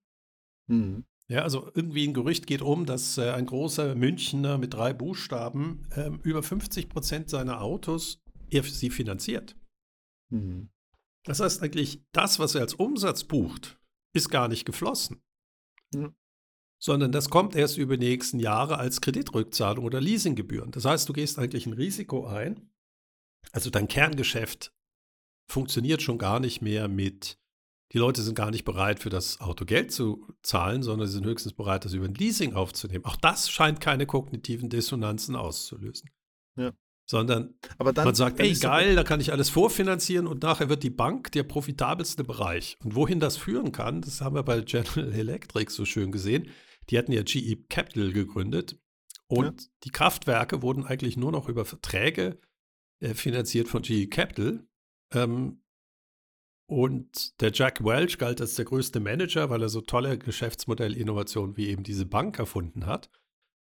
Mhm. Ja, also irgendwie ein Gerücht geht um, dass äh, ein großer Münchner mit drei Buchstaben äh, über 50 Prozent seiner Autos er sie finanziert. Mhm. Das heißt eigentlich, das, was er als Umsatz bucht, ist gar nicht geflossen. Mhm. Sondern das kommt erst über die nächsten Jahre als Kreditrückzahlung oder Leasinggebühren. Das heißt, du gehst eigentlich ein Risiko ein. Also dein Kerngeschäft funktioniert schon gar nicht mehr mit die Leute sind gar nicht bereit, für das Auto Geld zu zahlen, sondern sie sind höchstens bereit, das über ein Leasing aufzunehmen. Auch das scheint keine kognitiven Dissonanzen auszulösen. Ja. Sondern Aber dann, man sagt, ey, geil, da kann ich alles vorfinanzieren und nachher wird die Bank der profitabelste Bereich. Und wohin das führen kann, das haben wir bei General Electric so schön gesehen. Die hatten ja GE Capital gegründet und die Kraftwerke wurden eigentlich nur noch über Verträge äh, finanziert von GE Capital. Ähm, und der Jack Welch galt als der größte Manager, weil er so tolle Geschäftsmodellinnovationen wie eben diese Bank erfunden hat.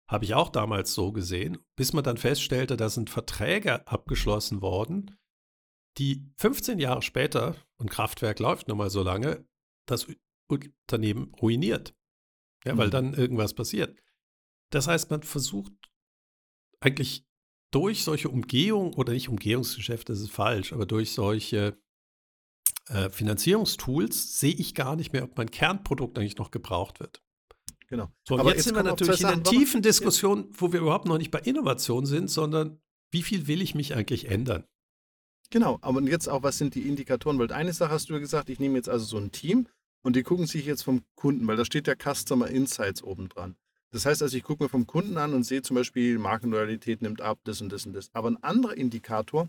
Habe ich auch damals so gesehen, bis man dann feststellte, da sind Verträge abgeschlossen worden, die 15 Jahre später, und Kraftwerk läuft nun mal so lange, das Unternehmen ruiniert. Ja, weil Mhm. dann irgendwas passiert. Das heißt, man versucht eigentlich durch solche Umgehung oder nicht Umgehungsgeschäfte, das ist falsch, aber durch solche äh, Finanzierungstools sehe ich gar nicht mehr, ob mein Kernprodukt eigentlich noch gebraucht wird. Genau. So, und Aber jetzt, jetzt sind wir natürlich in der tiefen Diskussion, wo wir überhaupt noch nicht bei Innovation sind, sondern wie viel will ich mich eigentlich ändern? Genau, aber jetzt auch, was sind die Indikatoren? Weil eine Sache hast du ja gesagt, ich nehme jetzt also so ein Team und die gucken sich jetzt vom Kunden, weil da steht ja Customer Insights oben dran. Das heißt also, ich gucke mir vom Kunden an und sehe zum Beispiel, Markenloyalität nimmt ab, das und das und das. Aber ein anderer Indikator,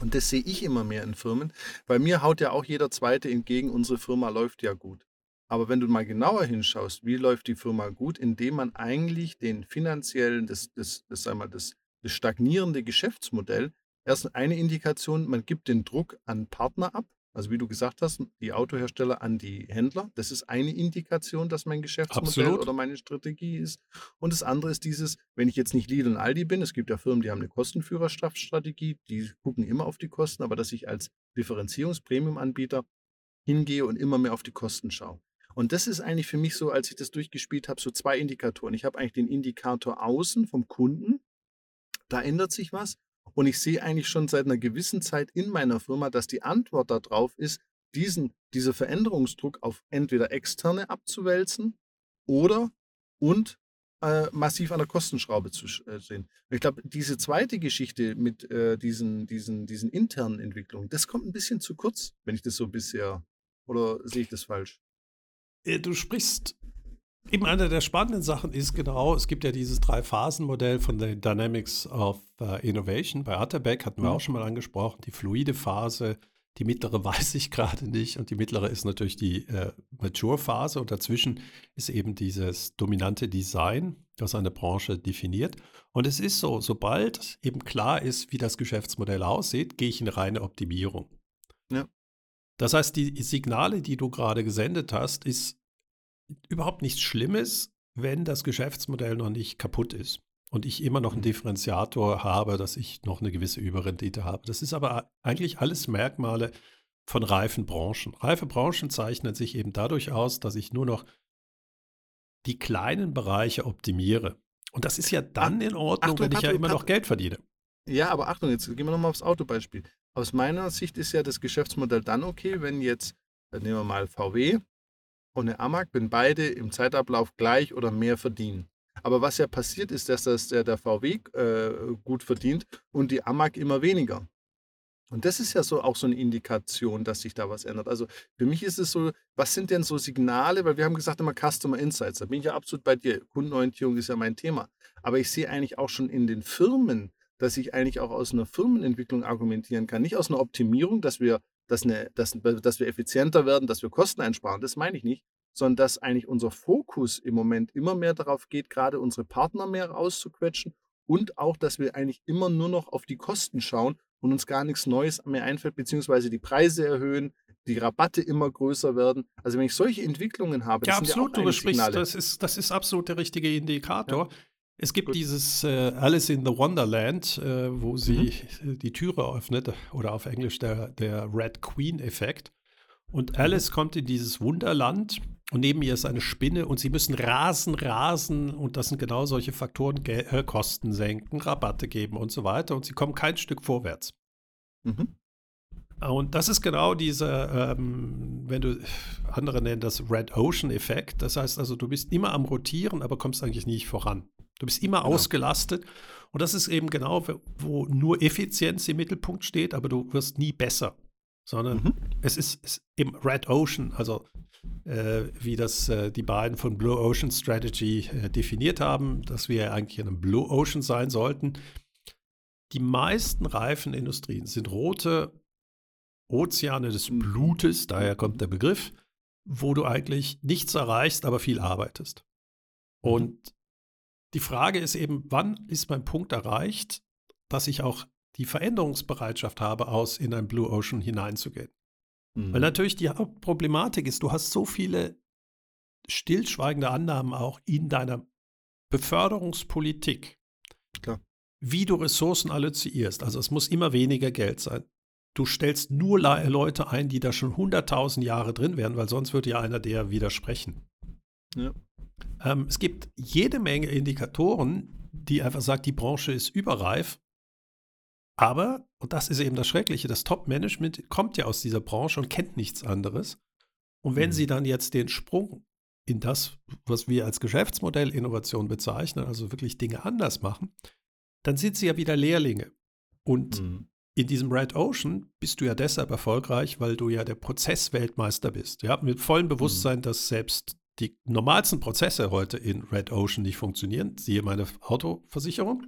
und das sehe ich immer mehr in Firmen, bei mir haut ja auch jeder Zweite entgegen, unsere Firma läuft ja gut. Aber wenn du mal genauer hinschaust, wie läuft die Firma gut, indem man eigentlich den finanziellen, das, das, das, sag mal, das, das stagnierende Geschäftsmodell erst eine Indikation, man gibt den Druck an Partner ab. Also wie du gesagt hast, die Autohersteller an die Händler. Das ist eine Indikation, dass mein Geschäftsmodell Absolut. oder meine Strategie ist. Und das andere ist dieses, wenn ich jetzt nicht Lidl und Aldi bin, es gibt ja Firmen, die haben eine Kostenführerstrategie, die gucken immer auf die Kosten, aber dass ich als Differenzierungs-Premium-Anbieter hingehe und immer mehr auf die Kosten schaue. Und das ist eigentlich für mich so, als ich das durchgespielt habe, so zwei Indikatoren. Ich habe eigentlich den Indikator außen vom Kunden, da ändert sich was. Und ich sehe eigentlich schon seit einer gewissen Zeit in meiner Firma, dass die Antwort darauf ist, diesen, dieser Veränderungsdruck auf entweder externe abzuwälzen oder und äh, massiv an der Kostenschraube zu äh, sehen. Und ich glaube, diese zweite Geschichte mit äh, diesen, diesen, diesen internen Entwicklungen, das kommt ein bisschen zu kurz, wenn ich das so bisher, oder sehe ich das falsch? Äh, Du sprichst, eben eine der spannenden Sachen ist genau, es gibt ja dieses Drei-Phasen-Modell von der Dynamics of äh, Innovation. Bei Atterbeck hatten wir Mhm. auch schon mal angesprochen, die fluide Phase, die mittlere weiß ich gerade nicht und die mittlere ist natürlich die äh, Mature-Phase und dazwischen ist eben dieses dominante Design, das eine Branche definiert. Und es ist so, sobald eben klar ist, wie das Geschäftsmodell aussieht, gehe ich in reine Optimierung. Ja. Das heißt, die Signale, die du gerade gesendet hast, ist überhaupt nichts Schlimmes, wenn das Geschäftsmodell noch nicht kaputt ist und ich immer noch einen Differenziator habe, dass ich noch eine gewisse Überrendite habe. Das ist aber eigentlich alles Merkmale von reifen Branchen. Reife Branchen zeichnen sich eben dadurch aus, dass ich nur noch die kleinen Bereiche optimiere. Und das ist ja dann in Ordnung, Achtung, wenn ich ja Patrick, immer noch. Geld verdiene. Ja, aber Achtung, jetzt gehen wir nochmal aufs Autobeispiel. Aus meiner Sicht ist ja das Geschäftsmodell dann okay, wenn jetzt, äh, nehmen wir mal VW und eine Amag, wenn beide im Zeitablauf gleich oder mehr verdienen. Aber was ja passiert ist, dass das der, der VW äh, gut verdient und die Amag immer weniger. Und das ist ja so auch so eine Indikation, dass sich da was ändert. Also für mich ist es so, was sind denn so Signale? Weil wir haben gesagt immer Customer Insights. Da bin ich ja absolut bei dir. Kundenorientierung ist ja mein Thema. Aber ich sehe eigentlich auch schon in den Firmen, dass ich eigentlich auch aus einer Firmenentwicklung argumentieren kann. Nicht aus einer Optimierung, dass wir, dass, eine, dass, dass wir effizienter werden, dass wir Kosten einsparen. Das meine ich nicht. Sondern dass eigentlich unser Fokus im Moment immer mehr darauf geht, gerade unsere Partner mehr rauszuquetschen und auch, dass wir eigentlich immer nur noch auf die Kosten schauen und uns gar nichts Neues mehr einfällt, beziehungsweise die Preise erhöhen, die Rabatte immer größer werden. Also wenn ich solche Entwicklungen habe, Ja, das sind absolut, ja du auch besprichst, Signale. das ist, das ist absolut der richtige Indikator. Es gibt Gut. dieses äh, Alice in the Wonderland, äh, wo sie Mhm. die Türe öffnet, oder auf Englisch der, der Red Queen-Effekt. Mhm. Und Alice kommt in dieses Wunderland und neben ihr ist eine Spinne und sie müssen rasen, rasen und das sind genau solche Faktoren, Gel äh, Kosten senken, Rabatte geben und so weiter und sie kommen kein Stück vorwärts. Mhm. Und das ist genau dieser, ähm, wenn du, andere nennen das Red Ocean-Effekt. Das heißt also, du bist immer am Rotieren, aber kommst eigentlich nicht voran. Du bist immer Genau. ausgelastet. Und das ist eben genau, wo nur Effizienz im Mittelpunkt steht, aber du wirst nie besser. sondern mhm. es ist, ist im Red Ocean, also äh, wie das äh, die beiden von Blue Ocean Strategy äh, definiert haben, dass wir eigentlich in einem Blue Ocean sein sollten. Die meisten Reifenindustrien sind rote Ozeane des mhm. Blutes, daher kommt der Begriff, wo du eigentlich nichts erreichst, aber viel arbeitest. Mhm. Und die Frage ist eben, wann ist mein Punkt erreicht, dass ich auch die Veränderungsbereitschaft habe, aus in ein Blue Ocean hineinzugehen. Mhm. Weil natürlich die Hauptproblematik ist, du hast so viele stillschweigende Annahmen auch in deiner Beförderungspolitik. Klar. Wie du Ressourcen alloziierst. Also es muss immer weniger Geld sein. Du stellst nur Leute ein, die da schon 100.000 Jahre drin wären, weil sonst würde ja einer der widersprechen. Ja. Ähm, es gibt jede Menge Indikatoren, die einfach sagen, die Branche ist überreif aber, und das ist eben das Schreckliche, das Top-Management kommt ja aus dieser Branche und kennt nichts anderes. Und wenn mhm. sie dann jetzt den Sprung in das, was wir als Geschäftsmodell Innovation bezeichnen, also wirklich Dinge anders machen, dann sind sie ja wieder Lehrlinge. Und mhm. in diesem Red Ocean bist du ja deshalb erfolgreich, weil du ja der Prozessweltmeister bist. Ja, mit vollem Bewusstsein, mhm. dass selbst die normalsten Prozesse heute in Red Ocean nicht funktionieren. Siehe meine Autoversicherung.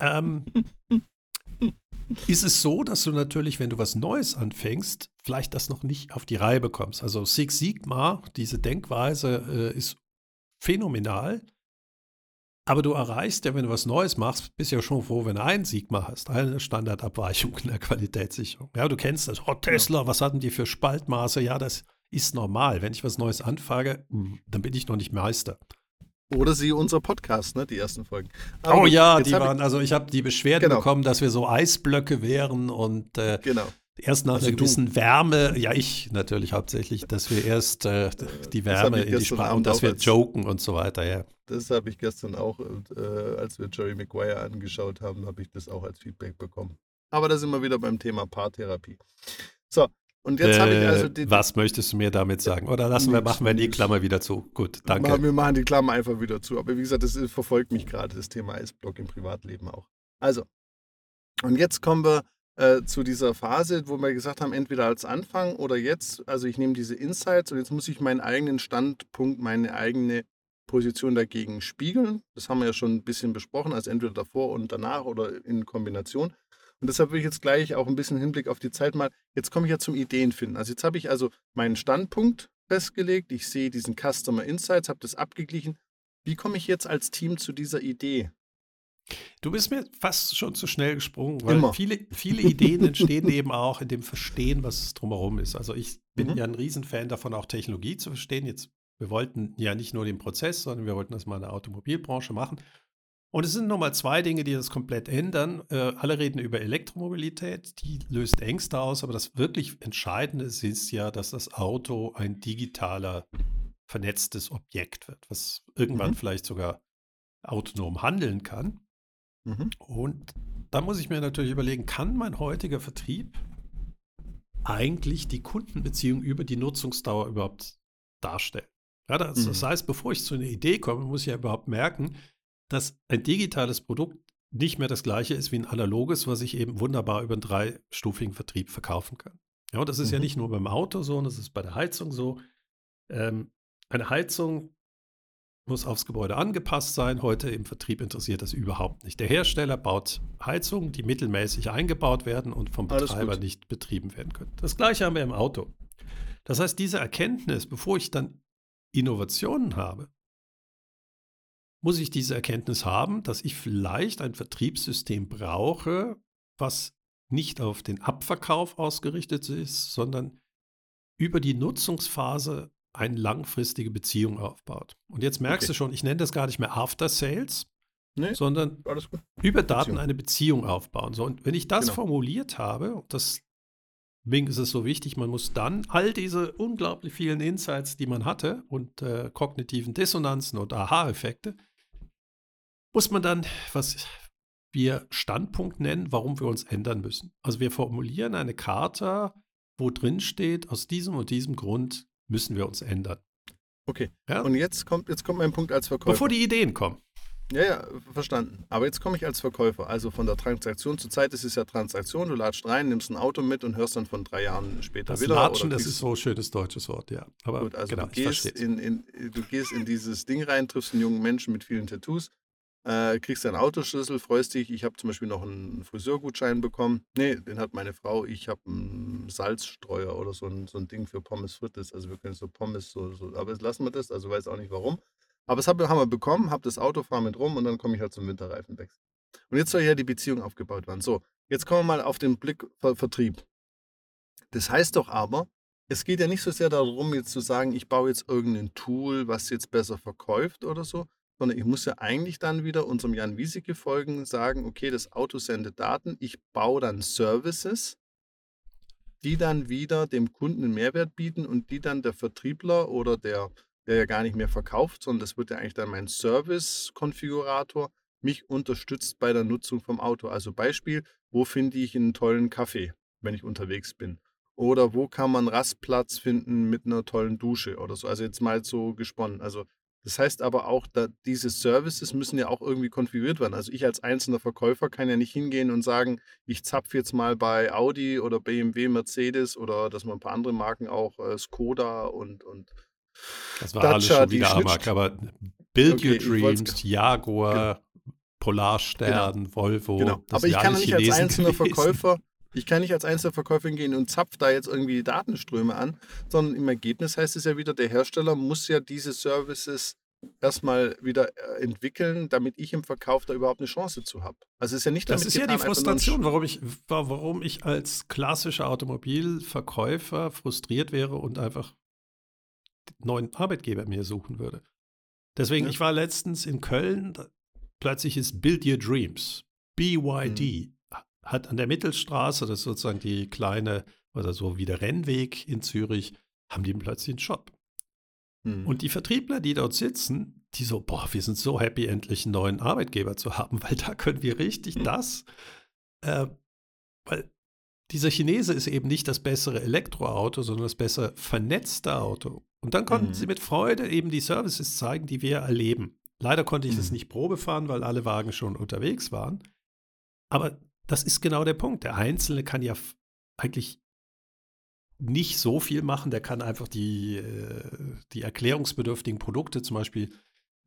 Ähm, ist es so, dass du natürlich, wenn du was Neues anfängst, vielleicht das noch nicht auf die Reihe bekommst. Also Six Sigma, diese Denkweise äh, ist phänomenal. Aber du erreichst ja, wenn du was Neues machst, bist ja schon froh, wenn du einen Sigma hast, eine Standardabweichung in der Qualitätssicherung. Ja, du kennst das. Oh, Tesla, was hatten die für Spaltmaße? Ja, das ist normal. Wenn ich was Neues anfange, hm, dann bin ich noch nicht Meister. Oder sie unser Podcast, ne, die ersten Folgen. Aber oh ja, die waren, ich, also ich habe die Beschwerden genau. bekommen, dass wir so Eisblöcke wären und äh, genau. erst nach also einer gewissen du. Wärme, ja ich natürlich hauptsächlich, dass wir erst äh, die Wärme in die Sprache und dass wir als, joken und so weiter, ja. Das habe ich gestern auch, äh, als wir Jerry Maguire angeschaut haben, habe ich das auch als Feedback bekommen. Aber da sind wir wieder beim Thema Paartherapie. So, und jetzt äh, habe ich also die, Was möchtest du mir damit sagen? Oder lassen wir, machen wir die Klammer wieder zu. Gut, danke. Wir machen die Klammer einfach wieder zu. Aber wie gesagt, das verfolgt mich gerade, das Thema Eisblock im Privatleben auch. Also, und jetzt kommen wir äh, zu dieser Phase, wo wir gesagt haben, entweder als Anfang oder jetzt, also ich nehme diese Insights und jetzt muss ich meinen eigenen Standpunkt, meine eigene Position dagegen spiegeln. Das haben wir ja schon ein bisschen besprochen, also entweder davor und danach oder in Kombination. Und deshalb will ich jetzt gleich auch ein bisschen Hinblick auf die Zeit mal, jetzt komme ich ja zum Ideenfinden. Also jetzt habe ich also meinen Standpunkt festgelegt, ich sehe diesen Customer Insights, habe das abgeglichen. Wie komme ich jetzt als Team zu dieser Idee? Du bist mir fast schon zu schnell gesprungen, weil Immer. viele, viele Ideen entstehen eben auch in dem Verstehen, was drumherum ist. Also ich bin mhm. ja ein Riesenfan davon, auch Technologie zu verstehen. Jetzt, wir wollten ja nicht nur den Prozess, sondern wir wollten das mal in der Automobilbranche machen. Und es sind nochmal zwei Dinge, die das komplett ändern. Äh, alle reden über Elektromobilität, die löst Ängste aus, aber das wirklich Entscheidende ist ja, dass das Auto ein digitaler, vernetztes Objekt wird, was irgendwann mhm. vielleicht sogar autonom handeln kann. Mhm. Und da muss ich mir natürlich überlegen, kann mein heutiger Vertrieb eigentlich die Kundenbeziehung über die Nutzungsdauer überhaupt darstellen? Ja, das, mhm. das heißt, bevor ich zu einer Idee komme, muss ich ja überhaupt merken, dass ein digitales Produkt nicht mehr das gleiche ist wie ein analoges, was ich eben wunderbar über einen dreistufigen Vertrieb verkaufen kann. Ja, und das ist mhm. ja nicht nur beim Auto so, das ist bei der Heizung so. Ähm, eine Heizung muss aufs Gebäude angepasst sein. Heute im Vertrieb interessiert das überhaupt nicht. Der Hersteller baut Heizungen, die mittelmäßig eingebaut werden und vom Betreiber nicht betrieben werden können. Das gleiche haben wir im Auto. Das heißt, diese Erkenntnis, bevor ich dann Innovationen habe, muss ich diese Erkenntnis haben, dass ich vielleicht ein Vertriebssystem brauche, was nicht auf den Abverkauf ausgerichtet ist, sondern über die Nutzungsphase eine langfristige Beziehung aufbaut. Und jetzt merkst okay. du schon, ich nenne das gar nicht mehr After Sales, nee, sondern über Daten Beziehung. eine Beziehung aufbauen. So, und wenn ich das genau. formuliert habe, das Deswegen ist es so wichtig, man muss dann all diese unglaublich vielen Insights, die man hatte und äh, kognitiven Dissonanzen und Aha-Effekte, muss man dann, was wir Standpunkt nennen, warum wir uns ändern müssen. Also wir formulieren eine Karte, wo drin steht, aus diesem und diesem Grund müssen wir uns ändern. Okay. Ja? Und jetzt kommt, jetzt kommt mein Punkt als Verkäufer. Bevor die Ideen kommen. Ja, ja, verstanden. Aber jetzt komme ich als Verkäufer. Also von der Transaktion zur Zeit ist es ja Transaktion. Du latschst rein, nimmst ein Auto mit und hörst dann von drei Jahren später Das wieder. Latschen, das ist so ein schönes deutsches Wort, ja. Aber Gut, also genau, du, gehst in, in, du gehst in dieses Ding rein, triffst einen jungen Menschen mit vielen Tattoos, äh, kriegst deinen Autoschlüssel, freust dich. Ich habe zum Beispiel noch einen Friseurgutschein bekommen. Nee, den hat meine Frau. Ich habe einen Salzstreuer oder so ein, so ein Ding für Pommes frites. Also wir können so Pommes, so, so. aber jetzt lassen wir das, also weiß auch nicht warum. Aber das hab, haben wir bekommen, habe das Auto, fahre mit rum und dann komme ich halt zum Winterreifenwechsel. Und jetzt soll ja die Beziehung aufgebaut werden. So, jetzt kommen wir mal auf den Blick Ver Vertrieb. Das heißt doch aber, es geht ja nicht so sehr darum, jetzt zu sagen, ich baue jetzt irgendein Tool, was jetzt besser verkauft oder so, sondern ich muss ja eigentlich dann wieder unserem Jan Wieseke folgen, sagen, okay, das Auto sendet Daten, ich baue dann Services, die dann wieder dem Kunden einen Mehrwert bieten und die dann der Vertriebler oder der, der ja gar nicht mehr verkauft, sondern das wird ja eigentlich dann mein Service-Konfigurator, mich unterstützt bei der Nutzung vom Auto. Also Beispiel, wo finde ich einen tollen Kaffee, wenn ich unterwegs bin? Oder wo kann man Rastplatz finden mit einer tollen Dusche oder so? Also jetzt mal so gesponnen. Also das heißt aber auch, da diese Services müssen ja auch irgendwie konfiguriert werden. Also ich als einzelner Verkäufer kann ja nicht hingehen und sagen, ich zapfe jetzt mal bei Audi oder BMW, Mercedes oder dass man ein paar andere Marken auch, äh, Skoda und, und Das war alles Dacia, schon die wieder Amok, aber Build Okay, Your Dreams, Jaguar, Polarstern, Volvo. Genau. Aber ich ja kann alles nicht als einzelner gewesen. Verkäufer, ich kann nicht als einzelner Verkäufer hingehen und zapf da jetzt irgendwie die Datenströme an, sondern im Ergebnis heißt es ja wieder, der Hersteller muss ja diese Services erstmal wieder äh, entwickeln, damit ich im Verkauf da überhaupt eine Chance zu habe. Also es ist ja nicht Das ist ja die getan, nur ein Frustration, warum ich, wa- warum ich als klassischer Automobilverkäufer frustriert wäre und einfach neuen Arbeitgeber mir suchen würde. Deswegen, Ja. ich war letztens in Köln, da, plötzlich ist Build Your Dreams, BYD, Mhm. Hat an der Mittelstraße, das ist sozusagen die kleine, oder so wie der Rennweg in Zürich, haben die plötzlich einen Shop. Hm. Und die Vertriebler, die dort sitzen, die so, boah, wir sind so happy, endlich einen neuen Arbeitgeber zu haben, weil da können wir richtig das, äh, weil dieser Chinese ist eben nicht das bessere Elektroauto, sondern das besser vernetzte Auto. Und dann konnten Mhm. sie mit Freude eben die Services zeigen, die wir erleben. Leider konnte ich das Mhm. nicht Probe fahren, weil alle Wagen schon unterwegs waren. Aber das ist genau der Punkt. Der Einzelne kann ja eigentlich nicht so viel machen. Der kann einfach die, äh, die erklärungsbedürftigen Produkte zum Beispiel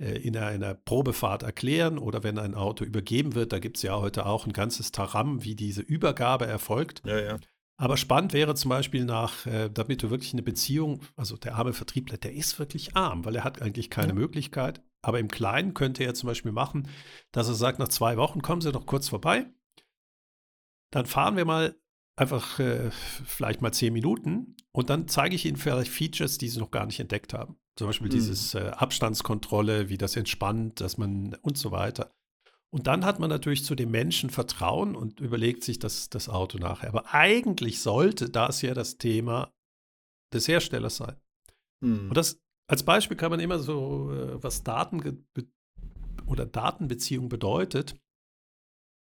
äh, in einer, einer Probefahrt erklären oder wenn ein Auto übergeben wird, da gibt es ja heute auch ein ganzes Taram, wie diese Übergabe erfolgt. ja, ja. Aber spannend wäre zum Beispiel nach, äh, damit du wirklich eine Beziehung, also der arme Vertriebler, der ist wirklich arm, weil er hat eigentlich keine Ja. Möglichkeit. Aber im Kleinen könnte er zum Beispiel machen, dass er sagt, nach zwei Wochen kommen Sie noch kurz vorbei. Dann fahren wir mal einfach äh, vielleicht mal zehn Minuten und dann zeige ich Ihnen vielleicht Features, die Sie noch gar nicht entdeckt haben. Zum Beispiel Mhm. dieses äh, Abstandskontrolle, wie das entspannt, dass man und so weiter. Und dann hat man natürlich zu dem Menschen Vertrauen und überlegt sich das, das Auto nachher. Aber eigentlich sollte das ja das Thema des Herstellers sein. Hm. Und das als Beispiel kann man immer so, äh, was Daten oder Datenbeziehung bedeutet.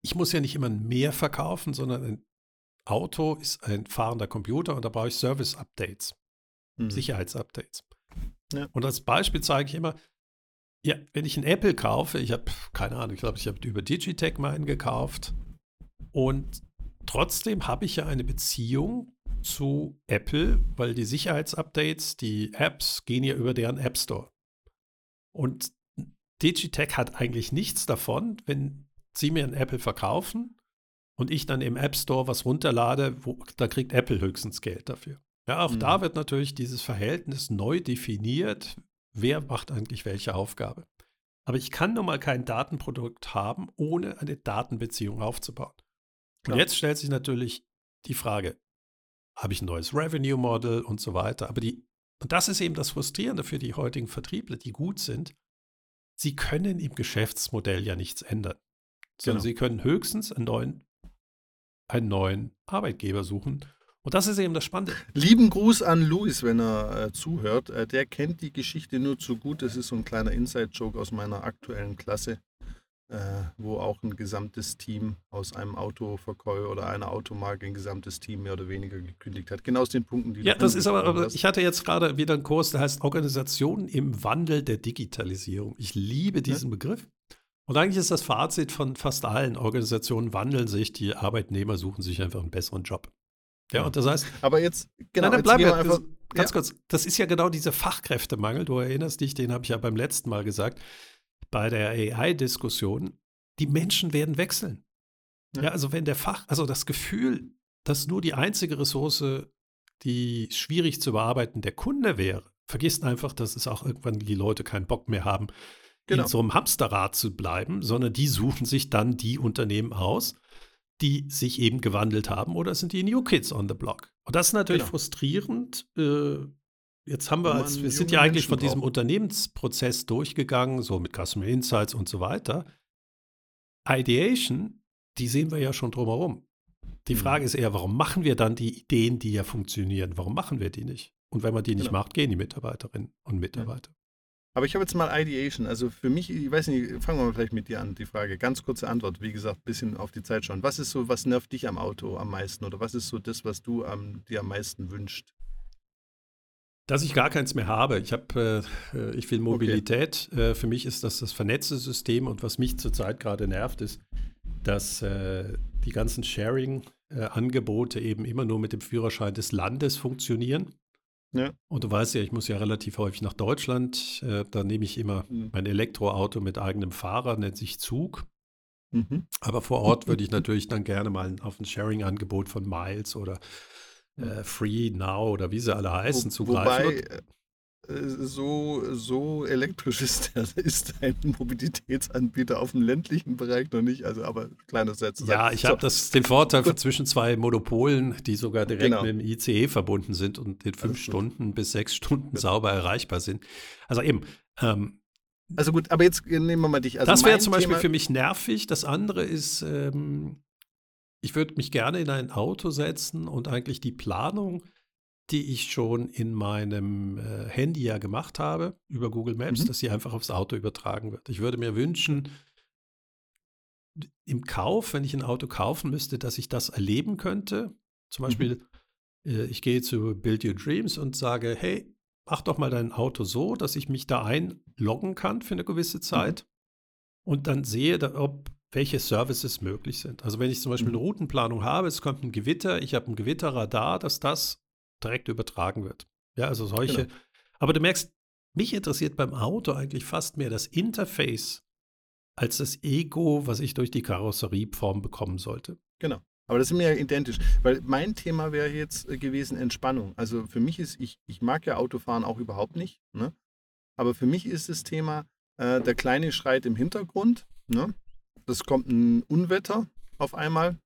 Ich muss ja nicht immer mehr verkaufen, sondern ein Auto ist ein fahrender Computer und da brauche ich Service-Updates. Hm. Sicherheitsupdates. Ja. Und als Beispiel zeige ich immer, ja, wenn ich einen Apple kaufe, ich habe, keine Ahnung, ich glaube, ich habe über Digitech meinen gekauft und trotzdem habe ich ja eine Beziehung zu Apple, weil die Sicherheitsupdates, die Apps gehen ja über deren App Store. Und Digitech hat eigentlich nichts davon, wenn sie mir ein Apple verkaufen und ich dann im App Store was runterlade, wo, da kriegt Apple höchstens Geld dafür. Ja, auch Mhm. da wird natürlich dieses Verhältnis neu definiert. Wer macht eigentlich welche Aufgabe? Aber ich kann nun mal kein Datenprodukt haben, ohne eine Datenbeziehung aufzubauen. Klar. Und jetzt stellt sich natürlich die Frage, habe ich ein neues Revenue Model und so weiter. Aber die, und das ist eben das Frustrierende für die heutigen Vertriebler, die gut sind. Sie können im Geschäftsmodell ja nichts ändern. Sondern Genau. sie können höchstens einen neuen, einen neuen Arbeitgeber suchen. Und das ist eben das Spannende. Lieben Gruß an Luis, wenn er äh, zuhört. Äh, der kennt die Geschichte nur zu gut. Das ist so ein kleiner Inside-Joke aus meiner aktuellen Klasse, äh, wo auch ein gesamtes Team aus einem Autoverkäufer oder einer Automarke ein gesamtes Team mehr oder weniger gekündigt hat. Genau aus den Punkten, die Ja, du das ist aber, aber ich hatte jetzt gerade wieder einen Kurs, der heißt Organisation im Wandel der Digitalisierung. Ich liebe diesen Begriff. Und eigentlich ist das Fazit von fast allen Organisationen wandeln sich, die Arbeitnehmer suchen sich einfach einen besseren Job. Ja, und das heißt. Aber jetzt, genau, nein, dann bleiben wir einfach. Ganz ja. kurz, das ist ja genau dieser Fachkräftemangel, du erinnerst dich, den habe ich ja beim letzten Mal gesagt, bei der AI-Diskussion. Die Menschen werden wechseln. Ja. ja, also wenn der Fach, also das Gefühl, dass nur die einzige Ressource, die schwierig zu bearbeiten, der Kunde wäre, vergisst einfach, dass es auch irgendwann die Leute keinen Bock mehr haben, genau. in so einem Hamsterrad zu bleiben, sondern die suchen sich dann die Unternehmen aus, die sich eben gewandelt haben oder sind die New Kids on the Block. Und das ist natürlich genau. frustrierend. Äh, jetzt haben wir, als, wir sind ja eigentlich Menschen von diesem braucht. Unternehmensprozess durchgegangen, so mit Customer Insights und so weiter. Ideation, die sehen wir ja schon drumherum. Die mhm. Frage ist eher, warum machen wir dann die Ideen, die ja funktionieren? Warum machen wir die nicht? Und wenn man die nicht genau. macht, gehen die Mitarbeiterinnen und Mitarbeiter. Aber ich habe jetzt mal Ideation. Also für mich, ich weiß nicht, fangen wir mal vielleicht mit dir an, die Frage. Ganz kurze Antwort, wie gesagt, ein bisschen auf die Zeit schauen. Was ist so, was nervt dich am Auto am meisten? Oder was ist so das, was du ähm, dir am meisten wünschst? Dass ich gar keins mehr habe. Ich habe, äh, ich will Mobilität. Okay. Äh, für mich ist das das vernetzte System und was mich zurzeit gerade nervt, ist, dass äh, die ganzen Sharing-Angebote eben immer nur mit dem Führerschein des Landes funktionieren. Ja. Und du weißt ja, ich muss ja relativ häufig nach Deutschland. Äh, da nehme ich immer mhm. mein Elektroauto mit eigenem Fahrer, nennt sich Zug. Mhm. Aber vor Ort würde ich natürlich dann gerne mal auf ein Sharing-Angebot von Miles oder äh, Free Now oder wie sie alle heißen Wo, zugreifen. Wobei, äh, so, so elektrisch ist, der, ist ein Mobilitätsanbieter auf dem ländlichen Bereich noch nicht. Also, aber kleiner Satz. Ja, ich so. habe den Vorteil zwischen zwei Monopolen, die sogar direkt genau. mit dem ICE verbunden sind und in fünf Stunden bis sechs Stunden sauber erreichbar sind. Also eben. Ähm, also gut, aber jetzt nehmen wir mal dich. Also das wäre zum Beispiel Thema für mich nervig. Das andere ist, ähm, ich würde mich gerne in ein Auto setzen und eigentlich die Planung die ich schon in meinem äh, Handy ja gemacht habe über Google Maps, mhm. dass sie einfach aufs Auto übertragen wird. Ich würde mir wünschen, im Kauf, wenn ich ein Auto kaufen müsste, dass ich das erleben könnte. Zum mhm. Beispiel, mhm. äh, ich gehe zu Build Your Dreams und sage, hey, mach doch mal dein Auto so, dass ich mich da einloggen kann für eine gewisse mhm. Zeit mhm. und dann sehe, ob welche Services möglich sind. Also wenn ich zum Beispiel eine mhm. Routenplanung habe, es kommt ein Gewitter, ich habe ein Gewitterradar, dass das direkt übertragen wird. Ja, also solche. Genau. Aber du merkst, mich interessiert beim Auto eigentlich fast mehr das Interface als das Ego, was ich durch die Karosserieform bekommen sollte. Genau. Aber das sind mir ja identisch, weil mein Thema wäre jetzt äh, gewesen Entspannung. Also für mich ist, ich, ich mag ja Autofahren auch überhaupt nicht, ne? aber für mich ist das Thema, äh, der Kleine schreit im Hintergrund, ne? das kommt ein Unwetter auf einmal,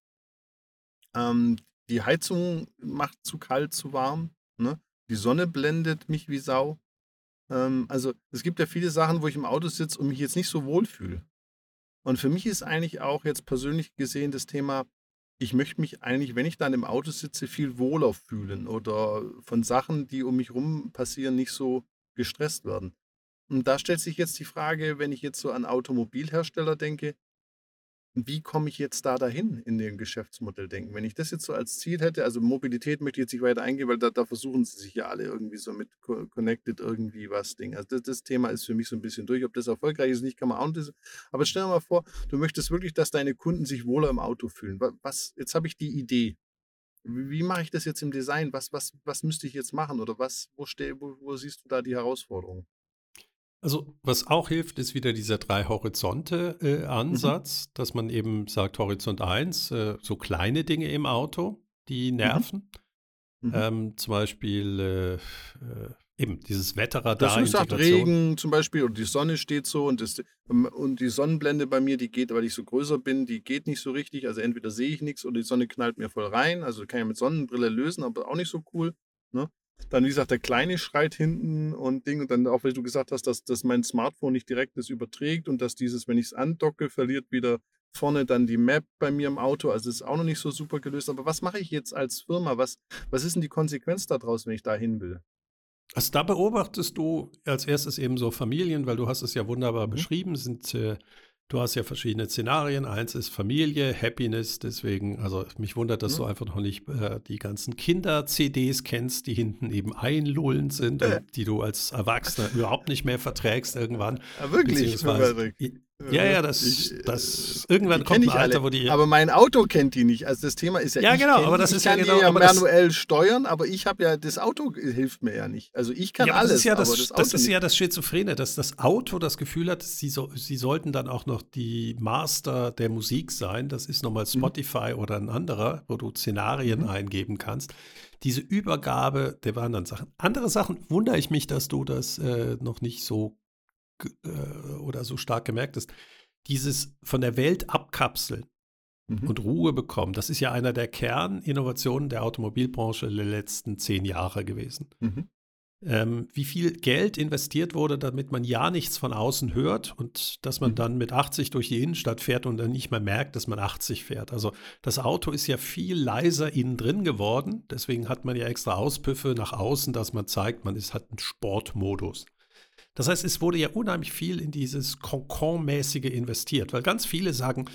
ähm, die Heizung macht zu kalt, zu warm. Ne? Die Sonne blendet mich wie Sau. Ähm, also es gibt ja viele Sachen, wo ich im Auto sitze und mich jetzt nicht so wohl fühle. Und für mich ist eigentlich auch jetzt persönlich gesehen das Thema, ich möchte mich eigentlich, wenn ich dann im Auto sitze, viel wohler fühlen oder von Sachen, die um mich rum passieren, nicht so gestresst werden. Und da stellt sich jetzt die Frage, wenn ich jetzt so an Automobilhersteller denke, wie komme ich jetzt da dahin in dem Geschäftsmodell denken? Wenn ich das jetzt so als Ziel hätte, also Mobilität möchte ich jetzt nicht weiter eingehen, weil da, da versuchen sie sich ja alle irgendwie so mit Connected irgendwie was Ding. Also das, das, Thema ist für mich so ein bisschen durch. Ob das erfolgreich ist, nicht, kann man auch nicht. Aber stell dir mal vor, du möchtest wirklich, dass deine Kunden sich wohler im Auto fühlen. Was, jetzt habe ich die Idee. Wie, mache ich das jetzt im Design? Was, was, was müsste ich jetzt machen? Oder was, wo, steh, wo, wo siehst du da die Herausforderung? Also was auch hilft, ist wieder dieser drei Horizonte-Ansatz, äh, mhm. dass man eben sagt, Horizont 1, äh, so kleine Dinge im Auto, die mhm. nerven. Mhm. Ähm, zum Beispiel äh, äh, eben dieses Wetterradar. Das sagt Regen zum Beispiel oder die Sonne steht so und, das, und die Sonnenblende bei mir, die geht, weil ich so größer bin, die geht nicht so richtig. Also entweder sehe ich nichts oder die Sonne knallt mir voll rein. Also kann ich mit Sonnenbrille lösen, aber auch nicht so cool. Ne? Dann, wie gesagt, der Kleine schreit hinten und Ding. Und dann auch, weil du gesagt hast, dass, dass mein Smartphone nicht direkt das überträgt und dass dieses, wenn ich es andocke, verliert wieder vorne dann die Map bei mir im Auto. Also ist auch noch nicht so super gelöst. Aber was mache ich jetzt als Firma? Was, was ist denn die Konsequenz daraus, wenn ich da hin will? Also da beobachtest du als erstes eben so Familien, weil du hast es ja wunderbar mhm. beschrieben, sind äh, Du hast ja verschiedene Szenarien. Eins ist Familie, Happiness. Deswegen, also mich wundert, dass ja. du einfach noch nicht äh, die ganzen Kinder-CDs kennst, die hinten eben einlullend sind äh. und die du als Erwachsener überhaupt nicht mehr verträgst irgendwann. Ja, wirklich? Ja, ja, das, Ich, das äh, irgendwann kommt ein ich Alter, alle. wo die. Aber mein Auto kennt die nicht. Also das Thema ist ja, Ja, ich genau, aber das ich ist ja kann genau- die ja aber das- manuell steuern, aber ich habe ja, das Auto hilft mir ja nicht. Also ich kann ja, alles, das ist ja das, aber das das, ist ja das Schizophrene, dass das Auto das Gefühl hat, sie, so, sie sollten dann auch noch die Master der Musik sein. Das ist Mhm. nochmal Spotify oder ein anderer, wo du Szenarien eingeben kannst. Diese Übergabe der anderen Sachen. Andere Sachen wundere ich mich, dass du das äh, noch nicht so äh, oder so stark gemerkt hast. Dieses von der Welt abkapseln Mhm. und Ruhe bekommen, das ist ja einer der Kerninnovationen der Automobilbranche der letzten zehn Jahre gewesen. Mhm. Ähm, wie viel Geld investiert wurde, damit man ja nichts von außen hört und dass man Mhm. dann mit 80 durch die Innenstadt fährt und dann nicht mehr merkt, dass man 80 fährt. Also das Auto ist ja viel leiser innen drin geworden. Deswegen hat man ja extra Auspüffe nach außen, dass man zeigt, man ist halt ein Sportmodus. Das heißt, es wurde ja unheimlich viel in dieses Concon-mäßige investiert, weil ganz viele sagen,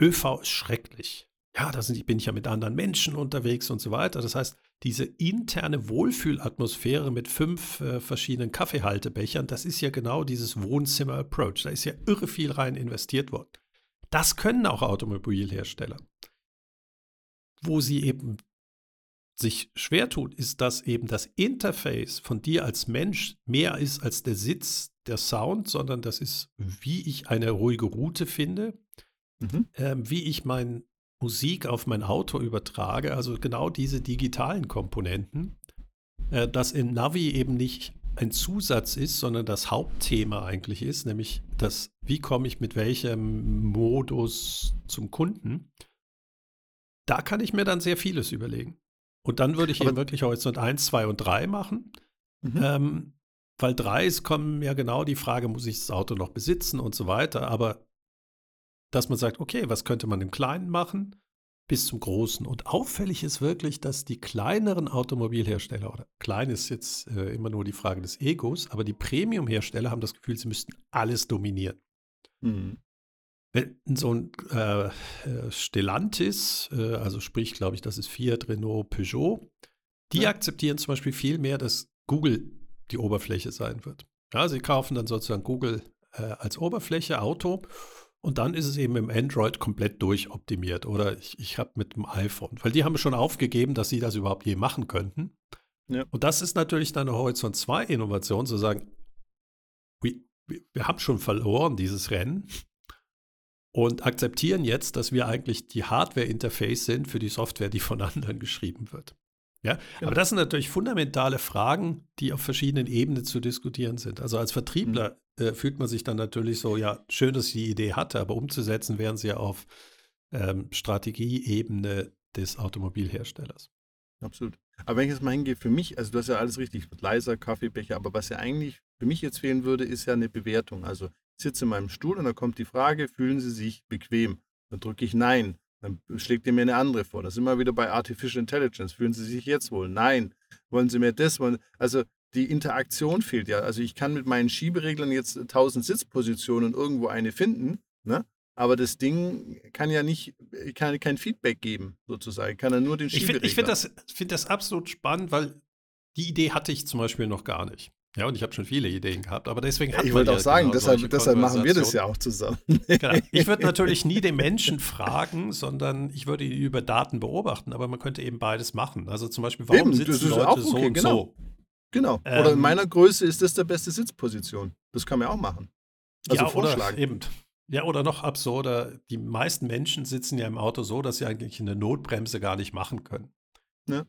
ÖV ist schrecklich. Ja, da sind, bin ich ja mit anderen Menschen unterwegs und so weiter. Das heißt, diese interne Wohlfühlatmosphäre mit fünf äh, verschiedenen Kaffeehaltebechern, das ist ja genau dieses Wohnzimmer-Approach. Da ist ja irre viel rein investiert worden. Das können auch Automobilhersteller. Wo sie eben sich schwer tut, ist, dass eben das Interface von dir als Mensch mehr ist als der Sitz, der Sound, sondern das ist, wie ich eine ruhige Route finde, Mhm. ähm, wie ich meine Musik auf mein Auto übertrage, also genau diese digitalen Komponenten, äh, dass im Navi eben nicht ein Zusatz ist, sondern das Hauptthema eigentlich ist, nämlich das, wie komme ich mit welchem Modus zum Kunden. Da kann ich mir dann sehr vieles überlegen. Und dann würde ich Aber- eben wirklich Horizont 1, 2 und 3 machen. Mhm. Ähm, weil drei, es kommen ja genau die Frage, muss ich das Auto noch besitzen und so weiter. Aber dass man sagt, okay, was könnte man im Kleinen machen bis zum Großen. Und auffällig ist wirklich, dass die kleineren Automobilhersteller, oder klein ist jetzt äh, immer nur die Frage des Egos, aber die Premium-Hersteller haben das Gefühl, sie müssten alles dominieren. Mhm. So ein äh, äh, Stellantis, äh, also sprich, glaube ich, das ist Fiat, Renault, Peugeot, die Ja. akzeptieren zum Beispiel viel mehr, dass Google die Oberfläche sein wird. Ja, sie kaufen dann sozusagen Google äh, als Oberfläche, Auto, und dann ist es eben im Android komplett durchoptimiert. Oder ich, ich habe mit dem iPhone, weil die haben schon aufgegeben, dass sie das überhaupt je machen könnten. Ja. Und das ist natürlich dann eine Horizont 2 Innovation, zu sagen, wir wir haben schon verloren dieses Rennen und akzeptieren jetzt, dass wir eigentlich die Hardware-Interface sind für die Software, die von anderen geschrieben wird. Ja, Genau. aber das sind natürlich fundamentale Fragen, die auf verschiedenen Ebenen zu diskutieren sind. Also als Vertriebler äh, fühlt man sich dann natürlich so, ja, schön, dass ich die Idee hatte, aber umzusetzen wären sie ja auf ähm, Strategieebene des Automobilherstellers. Absolut. Aber wenn ich jetzt mal hingehe, für mich, also du hast ja alles richtig, wird leiser, Kaffeebecher, aber was ja eigentlich für mich jetzt fehlen würde, ist ja eine Bewertung. Also sitze in meinem Stuhl und da kommt die Frage, fühlen Sie sich bequem? Dann drücke ich Nein. Dann schlägt ihr mir eine andere vor. Das ist immer wieder bei Artificial Intelligence. Fühlen Sie sich jetzt wohl? Nein. Wollen Sie mehr das? Wollen, also die Interaktion fehlt ja. Also ich kann mit meinen Schiebereglern jetzt 1000 Sitzpositionen irgendwo eine finden, ne? aber das Ding kann ja nicht, kann kein Feedback geben, sozusagen. Kann er nur den Ich Schieberegler. finde ich find das, find das absolut spannend, weil die Idee hatte ich zum Beispiel noch gar nicht. Ja, und ich habe schon viele Ideen gehabt, aber deswegen Ja, hat ich man wollte ja auch sagen, genau deshalb, deshalb machen wir das ja auch zusammen. Genau. Ich würde natürlich nie den Menschen fragen, sondern ich würde ihn über Daten beobachten, aber man könnte eben beides machen. Also zum Beispiel, warum Eben, sitzen Leute auch so okay, und genau. so? Genau. Oder in Ähm, meiner Größe ist das der beste Sitzposition. Das kann man auch machen. Also ja, vorschlagen. Oder eben. Ja, oder noch absurder, die meisten Menschen sitzen ja im Auto so, dass sie eigentlich eine Notbremse gar nicht machen können. Ja.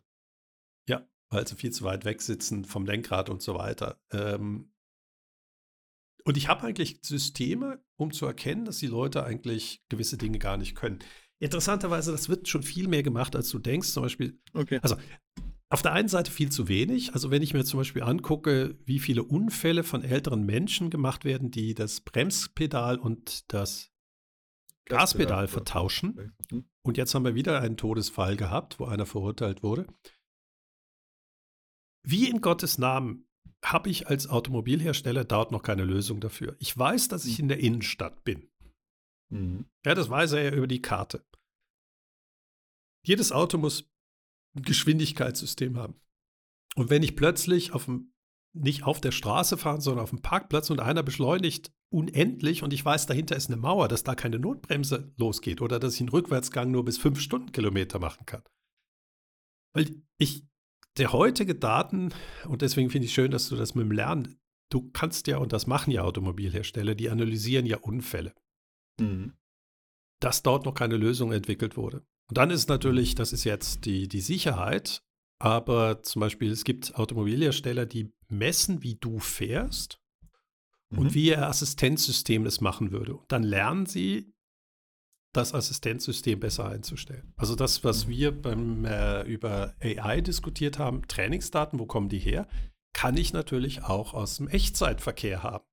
Weil sie viel zu weit weg sitzen vom Lenkrad und so weiter. Ähm, und ich habe eigentlich Systeme, um zu erkennen, dass die Leute eigentlich gewisse Dinge gar nicht können. Interessanterweise, das wird schon viel mehr gemacht, als du denkst. Zum Beispiel, Okay. also auf der einen Seite viel zu wenig. Also wenn ich mir zum Beispiel angucke, wie viele Unfälle von älteren Menschen gemacht werden, die das Bremspedal und das Gaspedal vertauschen. Hm. Und jetzt haben wir wieder einen Todesfall gehabt, wo einer verurteilt wurde. Wie in Gottes Namen habe ich als Automobilhersteller dort noch keine Lösung dafür. Ich weiß, dass ich in der Innenstadt bin. Mhm. Ja, das weiß er ja über die Karte. Jedes Auto muss ein Geschwindigkeitssystem haben. Und wenn ich plötzlich auf dem nicht auf der Straße fahren, sondern auf dem Parkplatz und einer beschleunigt unendlich und ich weiß, dahinter ist eine Mauer, dass da keine Notbremse losgeht oder dass ich einen Rückwärtsgang nur bis fünf Stundenkilometer machen kann. Weil ich, der heutige Daten, und deswegen finde ich schön, dass du das mit dem Lernen, du kannst ja, und das machen ja Automobilhersteller, die analysieren ja Unfälle. Mhm. Dass dort noch keine Lösung entwickelt wurde. Und dann ist natürlich, das ist jetzt die, die Sicherheit, aber zum Beispiel, es gibt Automobilhersteller, die messen, wie du fährst mhm. und wie ihr Assistenzsystem das machen würde. Und dann lernen sie, das Assistenzsystem besser einzustellen. Also das, was mhm. wir beim, äh, über AI diskutiert haben, Trainingsdaten, wo kommen die her, kann ich natürlich auch aus dem Echtzeitverkehr haben.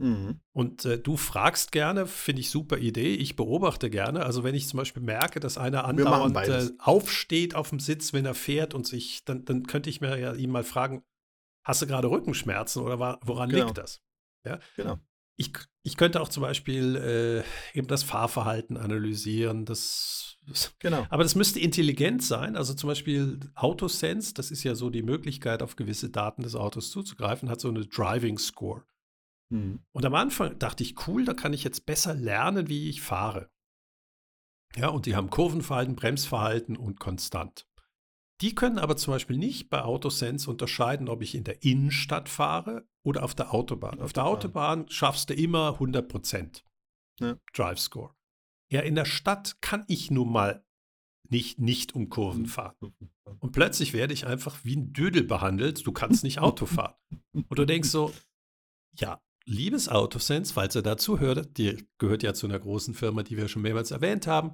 Mhm. Und äh, du fragst gerne, finde ich super Idee. Ich beobachte gerne. Also wenn ich zum Beispiel merke, dass einer andauernd äh, aufsteht auf dem Sitz, wenn er fährt und sich, dann, dann könnte ich mir ja ihn mal fragen, hast du gerade Rückenschmerzen oder war, woran genau. liegt das? Ja? Genau. Ich, ich könnte auch zum Beispiel äh, eben das Fahrverhalten analysieren. Das, das, genau. Aber das müsste intelligent sein. Also zum Beispiel Autosense, das ist ja so die Möglichkeit, auf gewisse Daten des Autos zuzugreifen, hat so eine Driving Score. Mhm. Und am Anfang dachte ich, cool, da kann ich jetzt besser lernen, wie ich fahre. Ja, und die haben Kurvenverhalten, Bremsverhalten und konstant. Die können aber zum Beispiel nicht bei Autosense unterscheiden, ob ich in der Innenstadt fahre oder auf der Autobahn. Auf der Autobahn schaffst du immer 100 Prozent ja. Drive Score. Ja, in der Stadt kann ich nun mal nicht, nicht um Kurven mhm. fahren. Und plötzlich werde ich einfach wie ein Dödel behandelt. Du kannst nicht Auto fahren. Und du denkst so, ja, liebes Autosense, falls ihr dazu hört, die gehört ja zu einer großen Firma, die wir schon mehrmals erwähnt haben.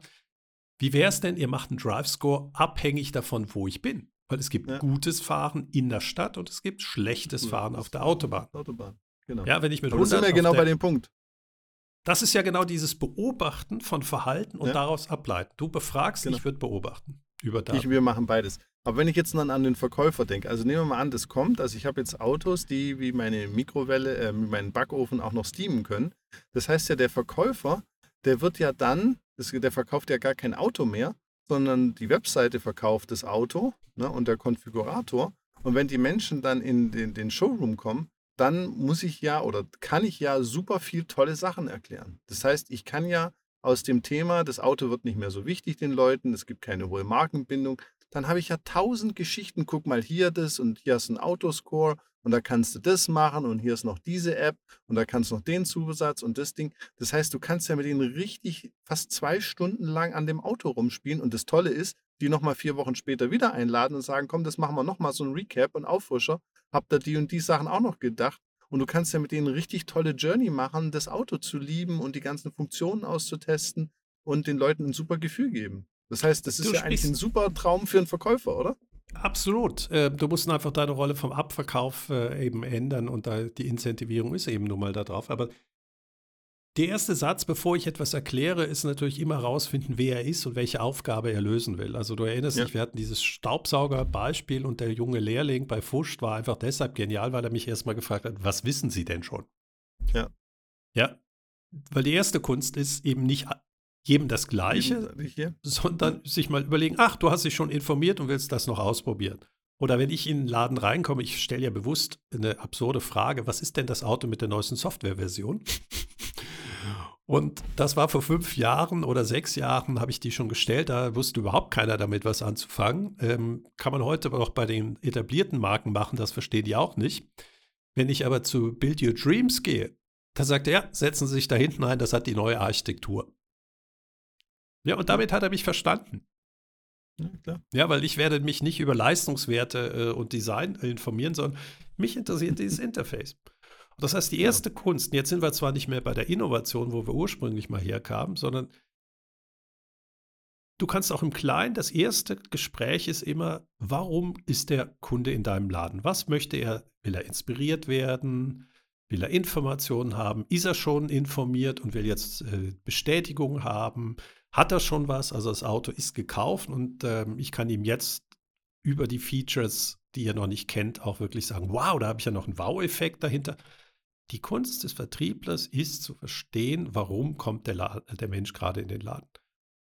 Wie wäre es denn, ihr macht einen Drive-Score abhängig davon, wo ich bin? Weil es gibt ja. gutes Fahren in der Stadt und es gibt schlechtes Fahren auf der Autobahn. Autobahn, genau. Ja, wenn ich mit Aber 100 sind wir genau der, bei dem Punkt. Das ist ja genau dieses Beobachten von Verhalten und ja. daraus ableiten. Du befragst, genau. ich würde beobachten. Über Daten. Ich, wir machen beides. Aber wenn ich jetzt dann an den Verkäufer denke, also nehmen wir mal an, das kommt, also ich habe jetzt Autos, die wie meine Mikrowelle, äh, wie meinen Backofen auch noch steamen können. Das heißt ja, der Verkäufer, der wird ja dann, das, der verkauft ja gar kein Auto mehr, sondern die Webseite verkauft das Auto ne, und der Konfigurator. Und wenn die Menschen dann in den, den Showroom kommen, dann muss ich ja oder kann ich ja super viel tolle Sachen erklären. Das heißt, ich kann ja aus dem Thema, das Auto wird nicht mehr so wichtig den Leuten, es gibt keine hohe Markenbindung, dann habe ich ja tausend Geschichten. Guck mal hier das und hier du einen Autoscore und da kannst du das machen und hier ist noch diese App und da kannst du noch den Zusatz und das Ding. Das heißt, du kannst ja mit denen richtig fast zwei Stunden lang an dem Auto rumspielen und das Tolle ist, die nochmal vier Wochen später wieder einladen und sagen, komm, das machen wir nochmal so ein Recap und Auffrischer. Habt ihr die und die Sachen auch noch gedacht? Und du kannst ja mit denen richtig tolle Journey machen, das Auto zu lieben und die ganzen Funktionen auszutesten und den Leuten ein super Gefühl geben. Das heißt, das ist du ja eigentlich ein super Traum für einen Verkäufer, oder? Absolut. Äh, du musst einfach deine Rolle vom Abverkauf äh, eben ändern und die Incentivierung ist eben nun mal da drauf. Aber der erste Satz, bevor ich etwas erkläre, ist natürlich immer herausfinden, wer er ist und welche Aufgabe er lösen will. Also du erinnerst ja. dich, wir hatten dieses Staubsauger-Beispiel und der junge Lehrling bei Fuscht war einfach deshalb genial, weil er mich erstmal gefragt hat, was wissen Sie denn schon? Ja. Ja, weil die erste Kunst ist eben nicht jedem das Gleiche, sondern sich mal überlegen, ach, du hast dich schon informiert und willst das noch ausprobieren. Oder wenn ich in den Laden reinkomme, ich stelle ja bewusst eine absurde Frage, was ist denn das Auto mit der neuesten Softwareversion? Und das war vor fünf Jahren oder sechs Jahren, habe ich die schon gestellt. Da wusste überhaupt keiner damit was anzufangen. Ähm, kann man heute aber auch bei den etablierten Marken machen, das verstehen die auch nicht. Wenn ich aber zu Build Your Dreams gehe, da sagt er, setzen Sie sich da hinten ein, das hat die neue Architektur. Ja, und damit hat er mich verstanden. Ja, ja, weil ich werde mich nicht über Leistungswerte äh, und Design informieren, sondern mich interessiert dieses Interface. Und das heißt, die erste ja. Kunst, jetzt sind wir zwar nicht mehr bei der Innovation, wo wir ursprünglich mal herkamen, sondern du kannst auch im Kleinen, das erste Gespräch ist immer, warum ist der Kunde in deinem Laden? Was möchte er? Will er inspiriert werden? Will er Informationen haben? Ist er schon informiert und will jetzt äh, Bestätigung haben? Hat er schon was, also das Auto ist gekauft und ähm, ich kann ihm jetzt über die Features, die er noch nicht kennt, auch wirklich sagen, wow, da habe ich ja noch einen Wow-Effekt dahinter. Die Kunst des Vertrieblers ist zu verstehen, warum kommt der, der Mensch gerade in den Laden.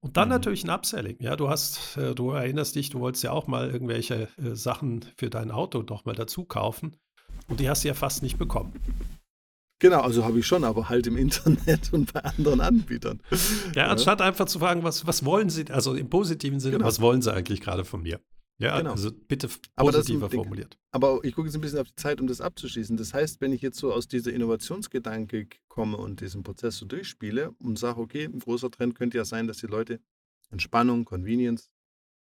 Und dann mhm. natürlich ein Upselling. Ja, du hast, äh, du erinnerst dich, du wolltest ja auch mal irgendwelche äh, Sachen für dein Auto noch mal dazu kaufen. Und die hast du ja fast nicht bekommen. Genau, also habe ich schon, aber halt im Internet und bei anderen Anbietern. Ja, anstatt ja. einfach zu fragen, was, was wollen Sie, also im positiven Sinne, genau. was wollen Sie eigentlich gerade von mir? Ja, genau. also bitte positiver aber formuliert. Aber ich gucke jetzt ein bisschen auf die Zeit, um das abzuschließen. Das heißt, wenn ich jetzt so aus dieser Innovationsgedanke komme und diesen Prozess so durchspiele und sage, okay, ein großer Trend könnte ja sein, dass die Leute Entspannung, Convenience,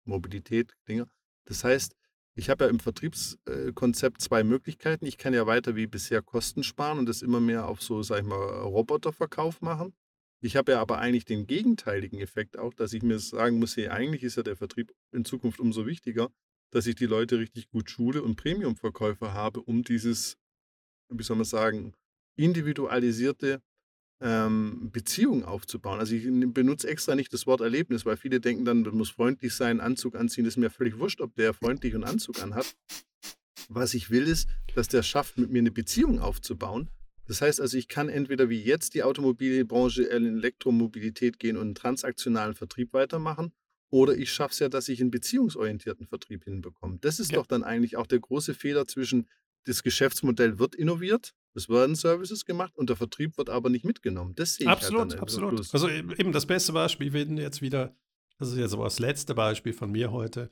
Mobilität, Dinge. Das heißt, ich habe ja im Vertriebskonzept zwei Möglichkeiten. Ich kann ja weiter wie bisher Kosten sparen und das immer mehr auf so, sag ich mal, Roboterverkauf machen. Ich habe ja aber eigentlich den gegenteiligen Effekt auch, dass ich mir sagen muss, hey, eigentlich ist ja der Vertrieb in Zukunft umso wichtiger, dass ich die Leute richtig gut schule und Premium-Verkäufer habe, um dieses, wie soll man sagen, individualisierte ähm, Beziehung aufzubauen. Also ich benutze extra nicht das Wort Erlebnis, weil viele denken dann, man muss freundlich sein, Anzug anziehen. Das ist mir völlig wurscht, ob der freundlich einen Anzug anhat. Was ich will, ist, dass der schafft, mit mir eine Beziehung aufzubauen. Das heißt also, ich kann entweder wie jetzt die Automobilbranche in Elektromobilität gehen und einen transaktionalen Vertrieb weitermachen, oder ich schaffe es ja, dass ich einen beziehungsorientierten Vertrieb hinbekomme. Das ist ja. doch dann eigentlich auch der große Fehler zwischen, das Geschäftsmodell wird innoviert, es werden Services gemacht und der Vertrieb wird aber nicht mitgenommen. Das sehe ich absolut, halt absolut. Also eben das beste Beispiel, wir jetzt wieder, das ist jetzt aber das letzte Beispiel von mir heute.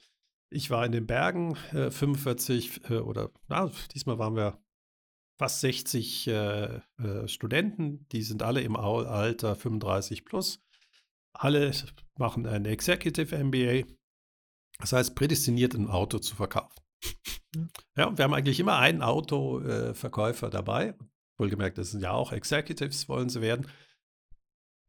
Ich war in den Bergen, äh, 45 äh, oder na, diesmal waren wir fast 60 äh, äh, Studenten, die sind alle im Alter 35 plus. Alle machen ein Executive MBA, das heißt prädestiniert ein Auto zu verkaufen. Ja, und wir haben eigentlich immer einen Autoverkäufer dabei. Wohlgemerkt, das sind ja auch Executives, wollen sie werden.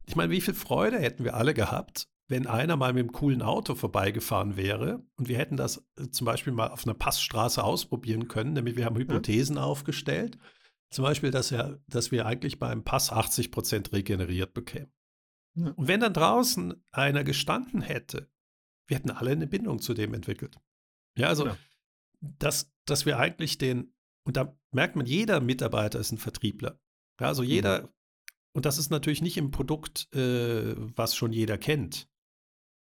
Ich meine, wie viel Freude hätten wir alle gehabt, wenn einer mal mit einem coolen Auto vorbeigefahren wäre und wir hätten das äh, zum Beispiel mal auf einer Passstraße ausprobieren können, nämlich wir haben Hypothesen ja. aufgestellt. Zum Beispiel, dass, er, dass wir eigentlich beim Pass 80 Prozent regeneriert bekämen. Ja. Und wenn dann draußen einer gestanden hätte, wir hätten alle eine Bindung zu dem entwickelt. Ja, also ja dass, dass wir eigentlich den, und da merkt man, jeder Mitarbeiter ist ein Vertriebler. Ja, also jeder, mhm. und das ist natürlich nicht im Produkt, äh, was schon jeder kennt,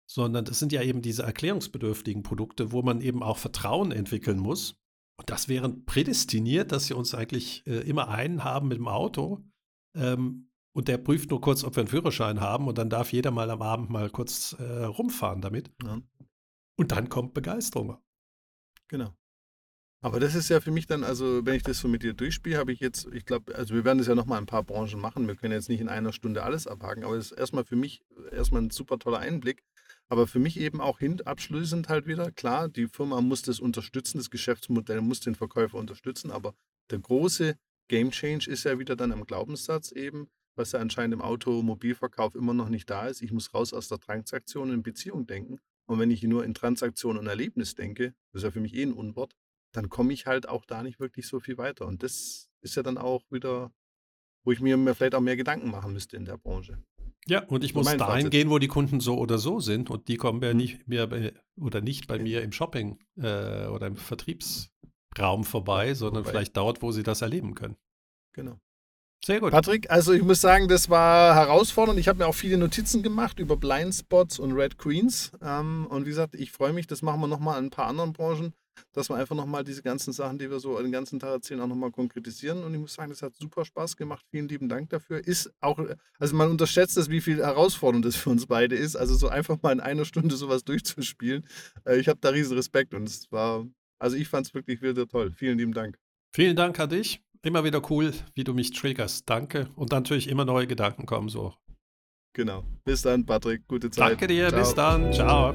sondern das sind ja eben diese erklärungsbedürftigen Produkte, wo man eben auch Vertrauen entwickeln muss. Und das wäre prädestiniert, dass sie uns eigentlich äh, immer einen haben mit dem Auto. Ähm, und der prüft nur kurz, ob wir einen Führerschein haben und dann darf jeder mal am Abend mal kurz äh, rumfahren damit. Ja. Und dann kommt Begeisterung. Genau. Aber das ist ja für mich dann, also wenn ich das so mit dir durchspiele, habe ich jetzt, ich glaube, also wir werden das ja nochmal ein paar Branchen machen. Wir können jetzt nicht in einer Stunde alles abhaken, aber es ist erstmal für mich erstmal ein super toller Einblick. Aber für mich eben auch hin, abschließend halt wieder, klar, die Firma muss das unterstützen, das Geschäftsmodell muss den Verkäufer unterstützen, aber der große Game Change ist ja wieder dann am Glaubenssatz eben, was ja anscheinend im Automobilverkauf immer noch nicht da ist. Ich muss raus aus der Transaktion in Beziehung denken. Und wenn ich nur in Transaktion und Erlebnis denke, das ist ja für mich eh ein Unwort, dann komme ich halt auch da nicht wirklich so viel weiter. Und das ist ja dann auch wieder, wo ich mir vielleicht auch mehr Gedanken machen müsste in der Branche. Ja, und ich muss dahin Fazit. gehen, wo die Kunden so oder so sind und die kommen ja mhm. nicht mehr bei, oder nicht bei mir im Shopping äh, oder im Vertriebsraum vorbei, sondern vorbei. vielleicht dort, wo sie das erleben können. Genau. Sehr gut. Patrick, also ich muss sagen, das war herausfordernd. Ich habe mir auch viele Notizen gemacht über Blindspots und Red Queens. Ähm, und wie gesagt, ich freue mich, das machen wir nochmal in ein paar anderen Branchen dass wir einfach nochmal diese ganzen Sachen, die wir so den ganzen Tag erzählen, auch nochmal konkretisieren. Und ich muss sagen, das hat super Spaß gemacht. Vielen lieben Dank dafür. Ist auch, also man unterschätzt es, wie viel herausfordernd das für uns beide ist. Also so einfach mal in einer Stunde sowas durchzuspielen. Äh, ich habe da riesen Respekt und es war, also ich fand es wirklich wieder toll. Vielen lieben Dank. Vielen Dank an dich. Immer wieder cool, wie du mich triggerst. Danke. Und natürlich immer neue Gedanken kommen so. Genau. Bis dann, Patrick. Gute Zeit. Danke dir. Ciao. Bis dann. Ciao.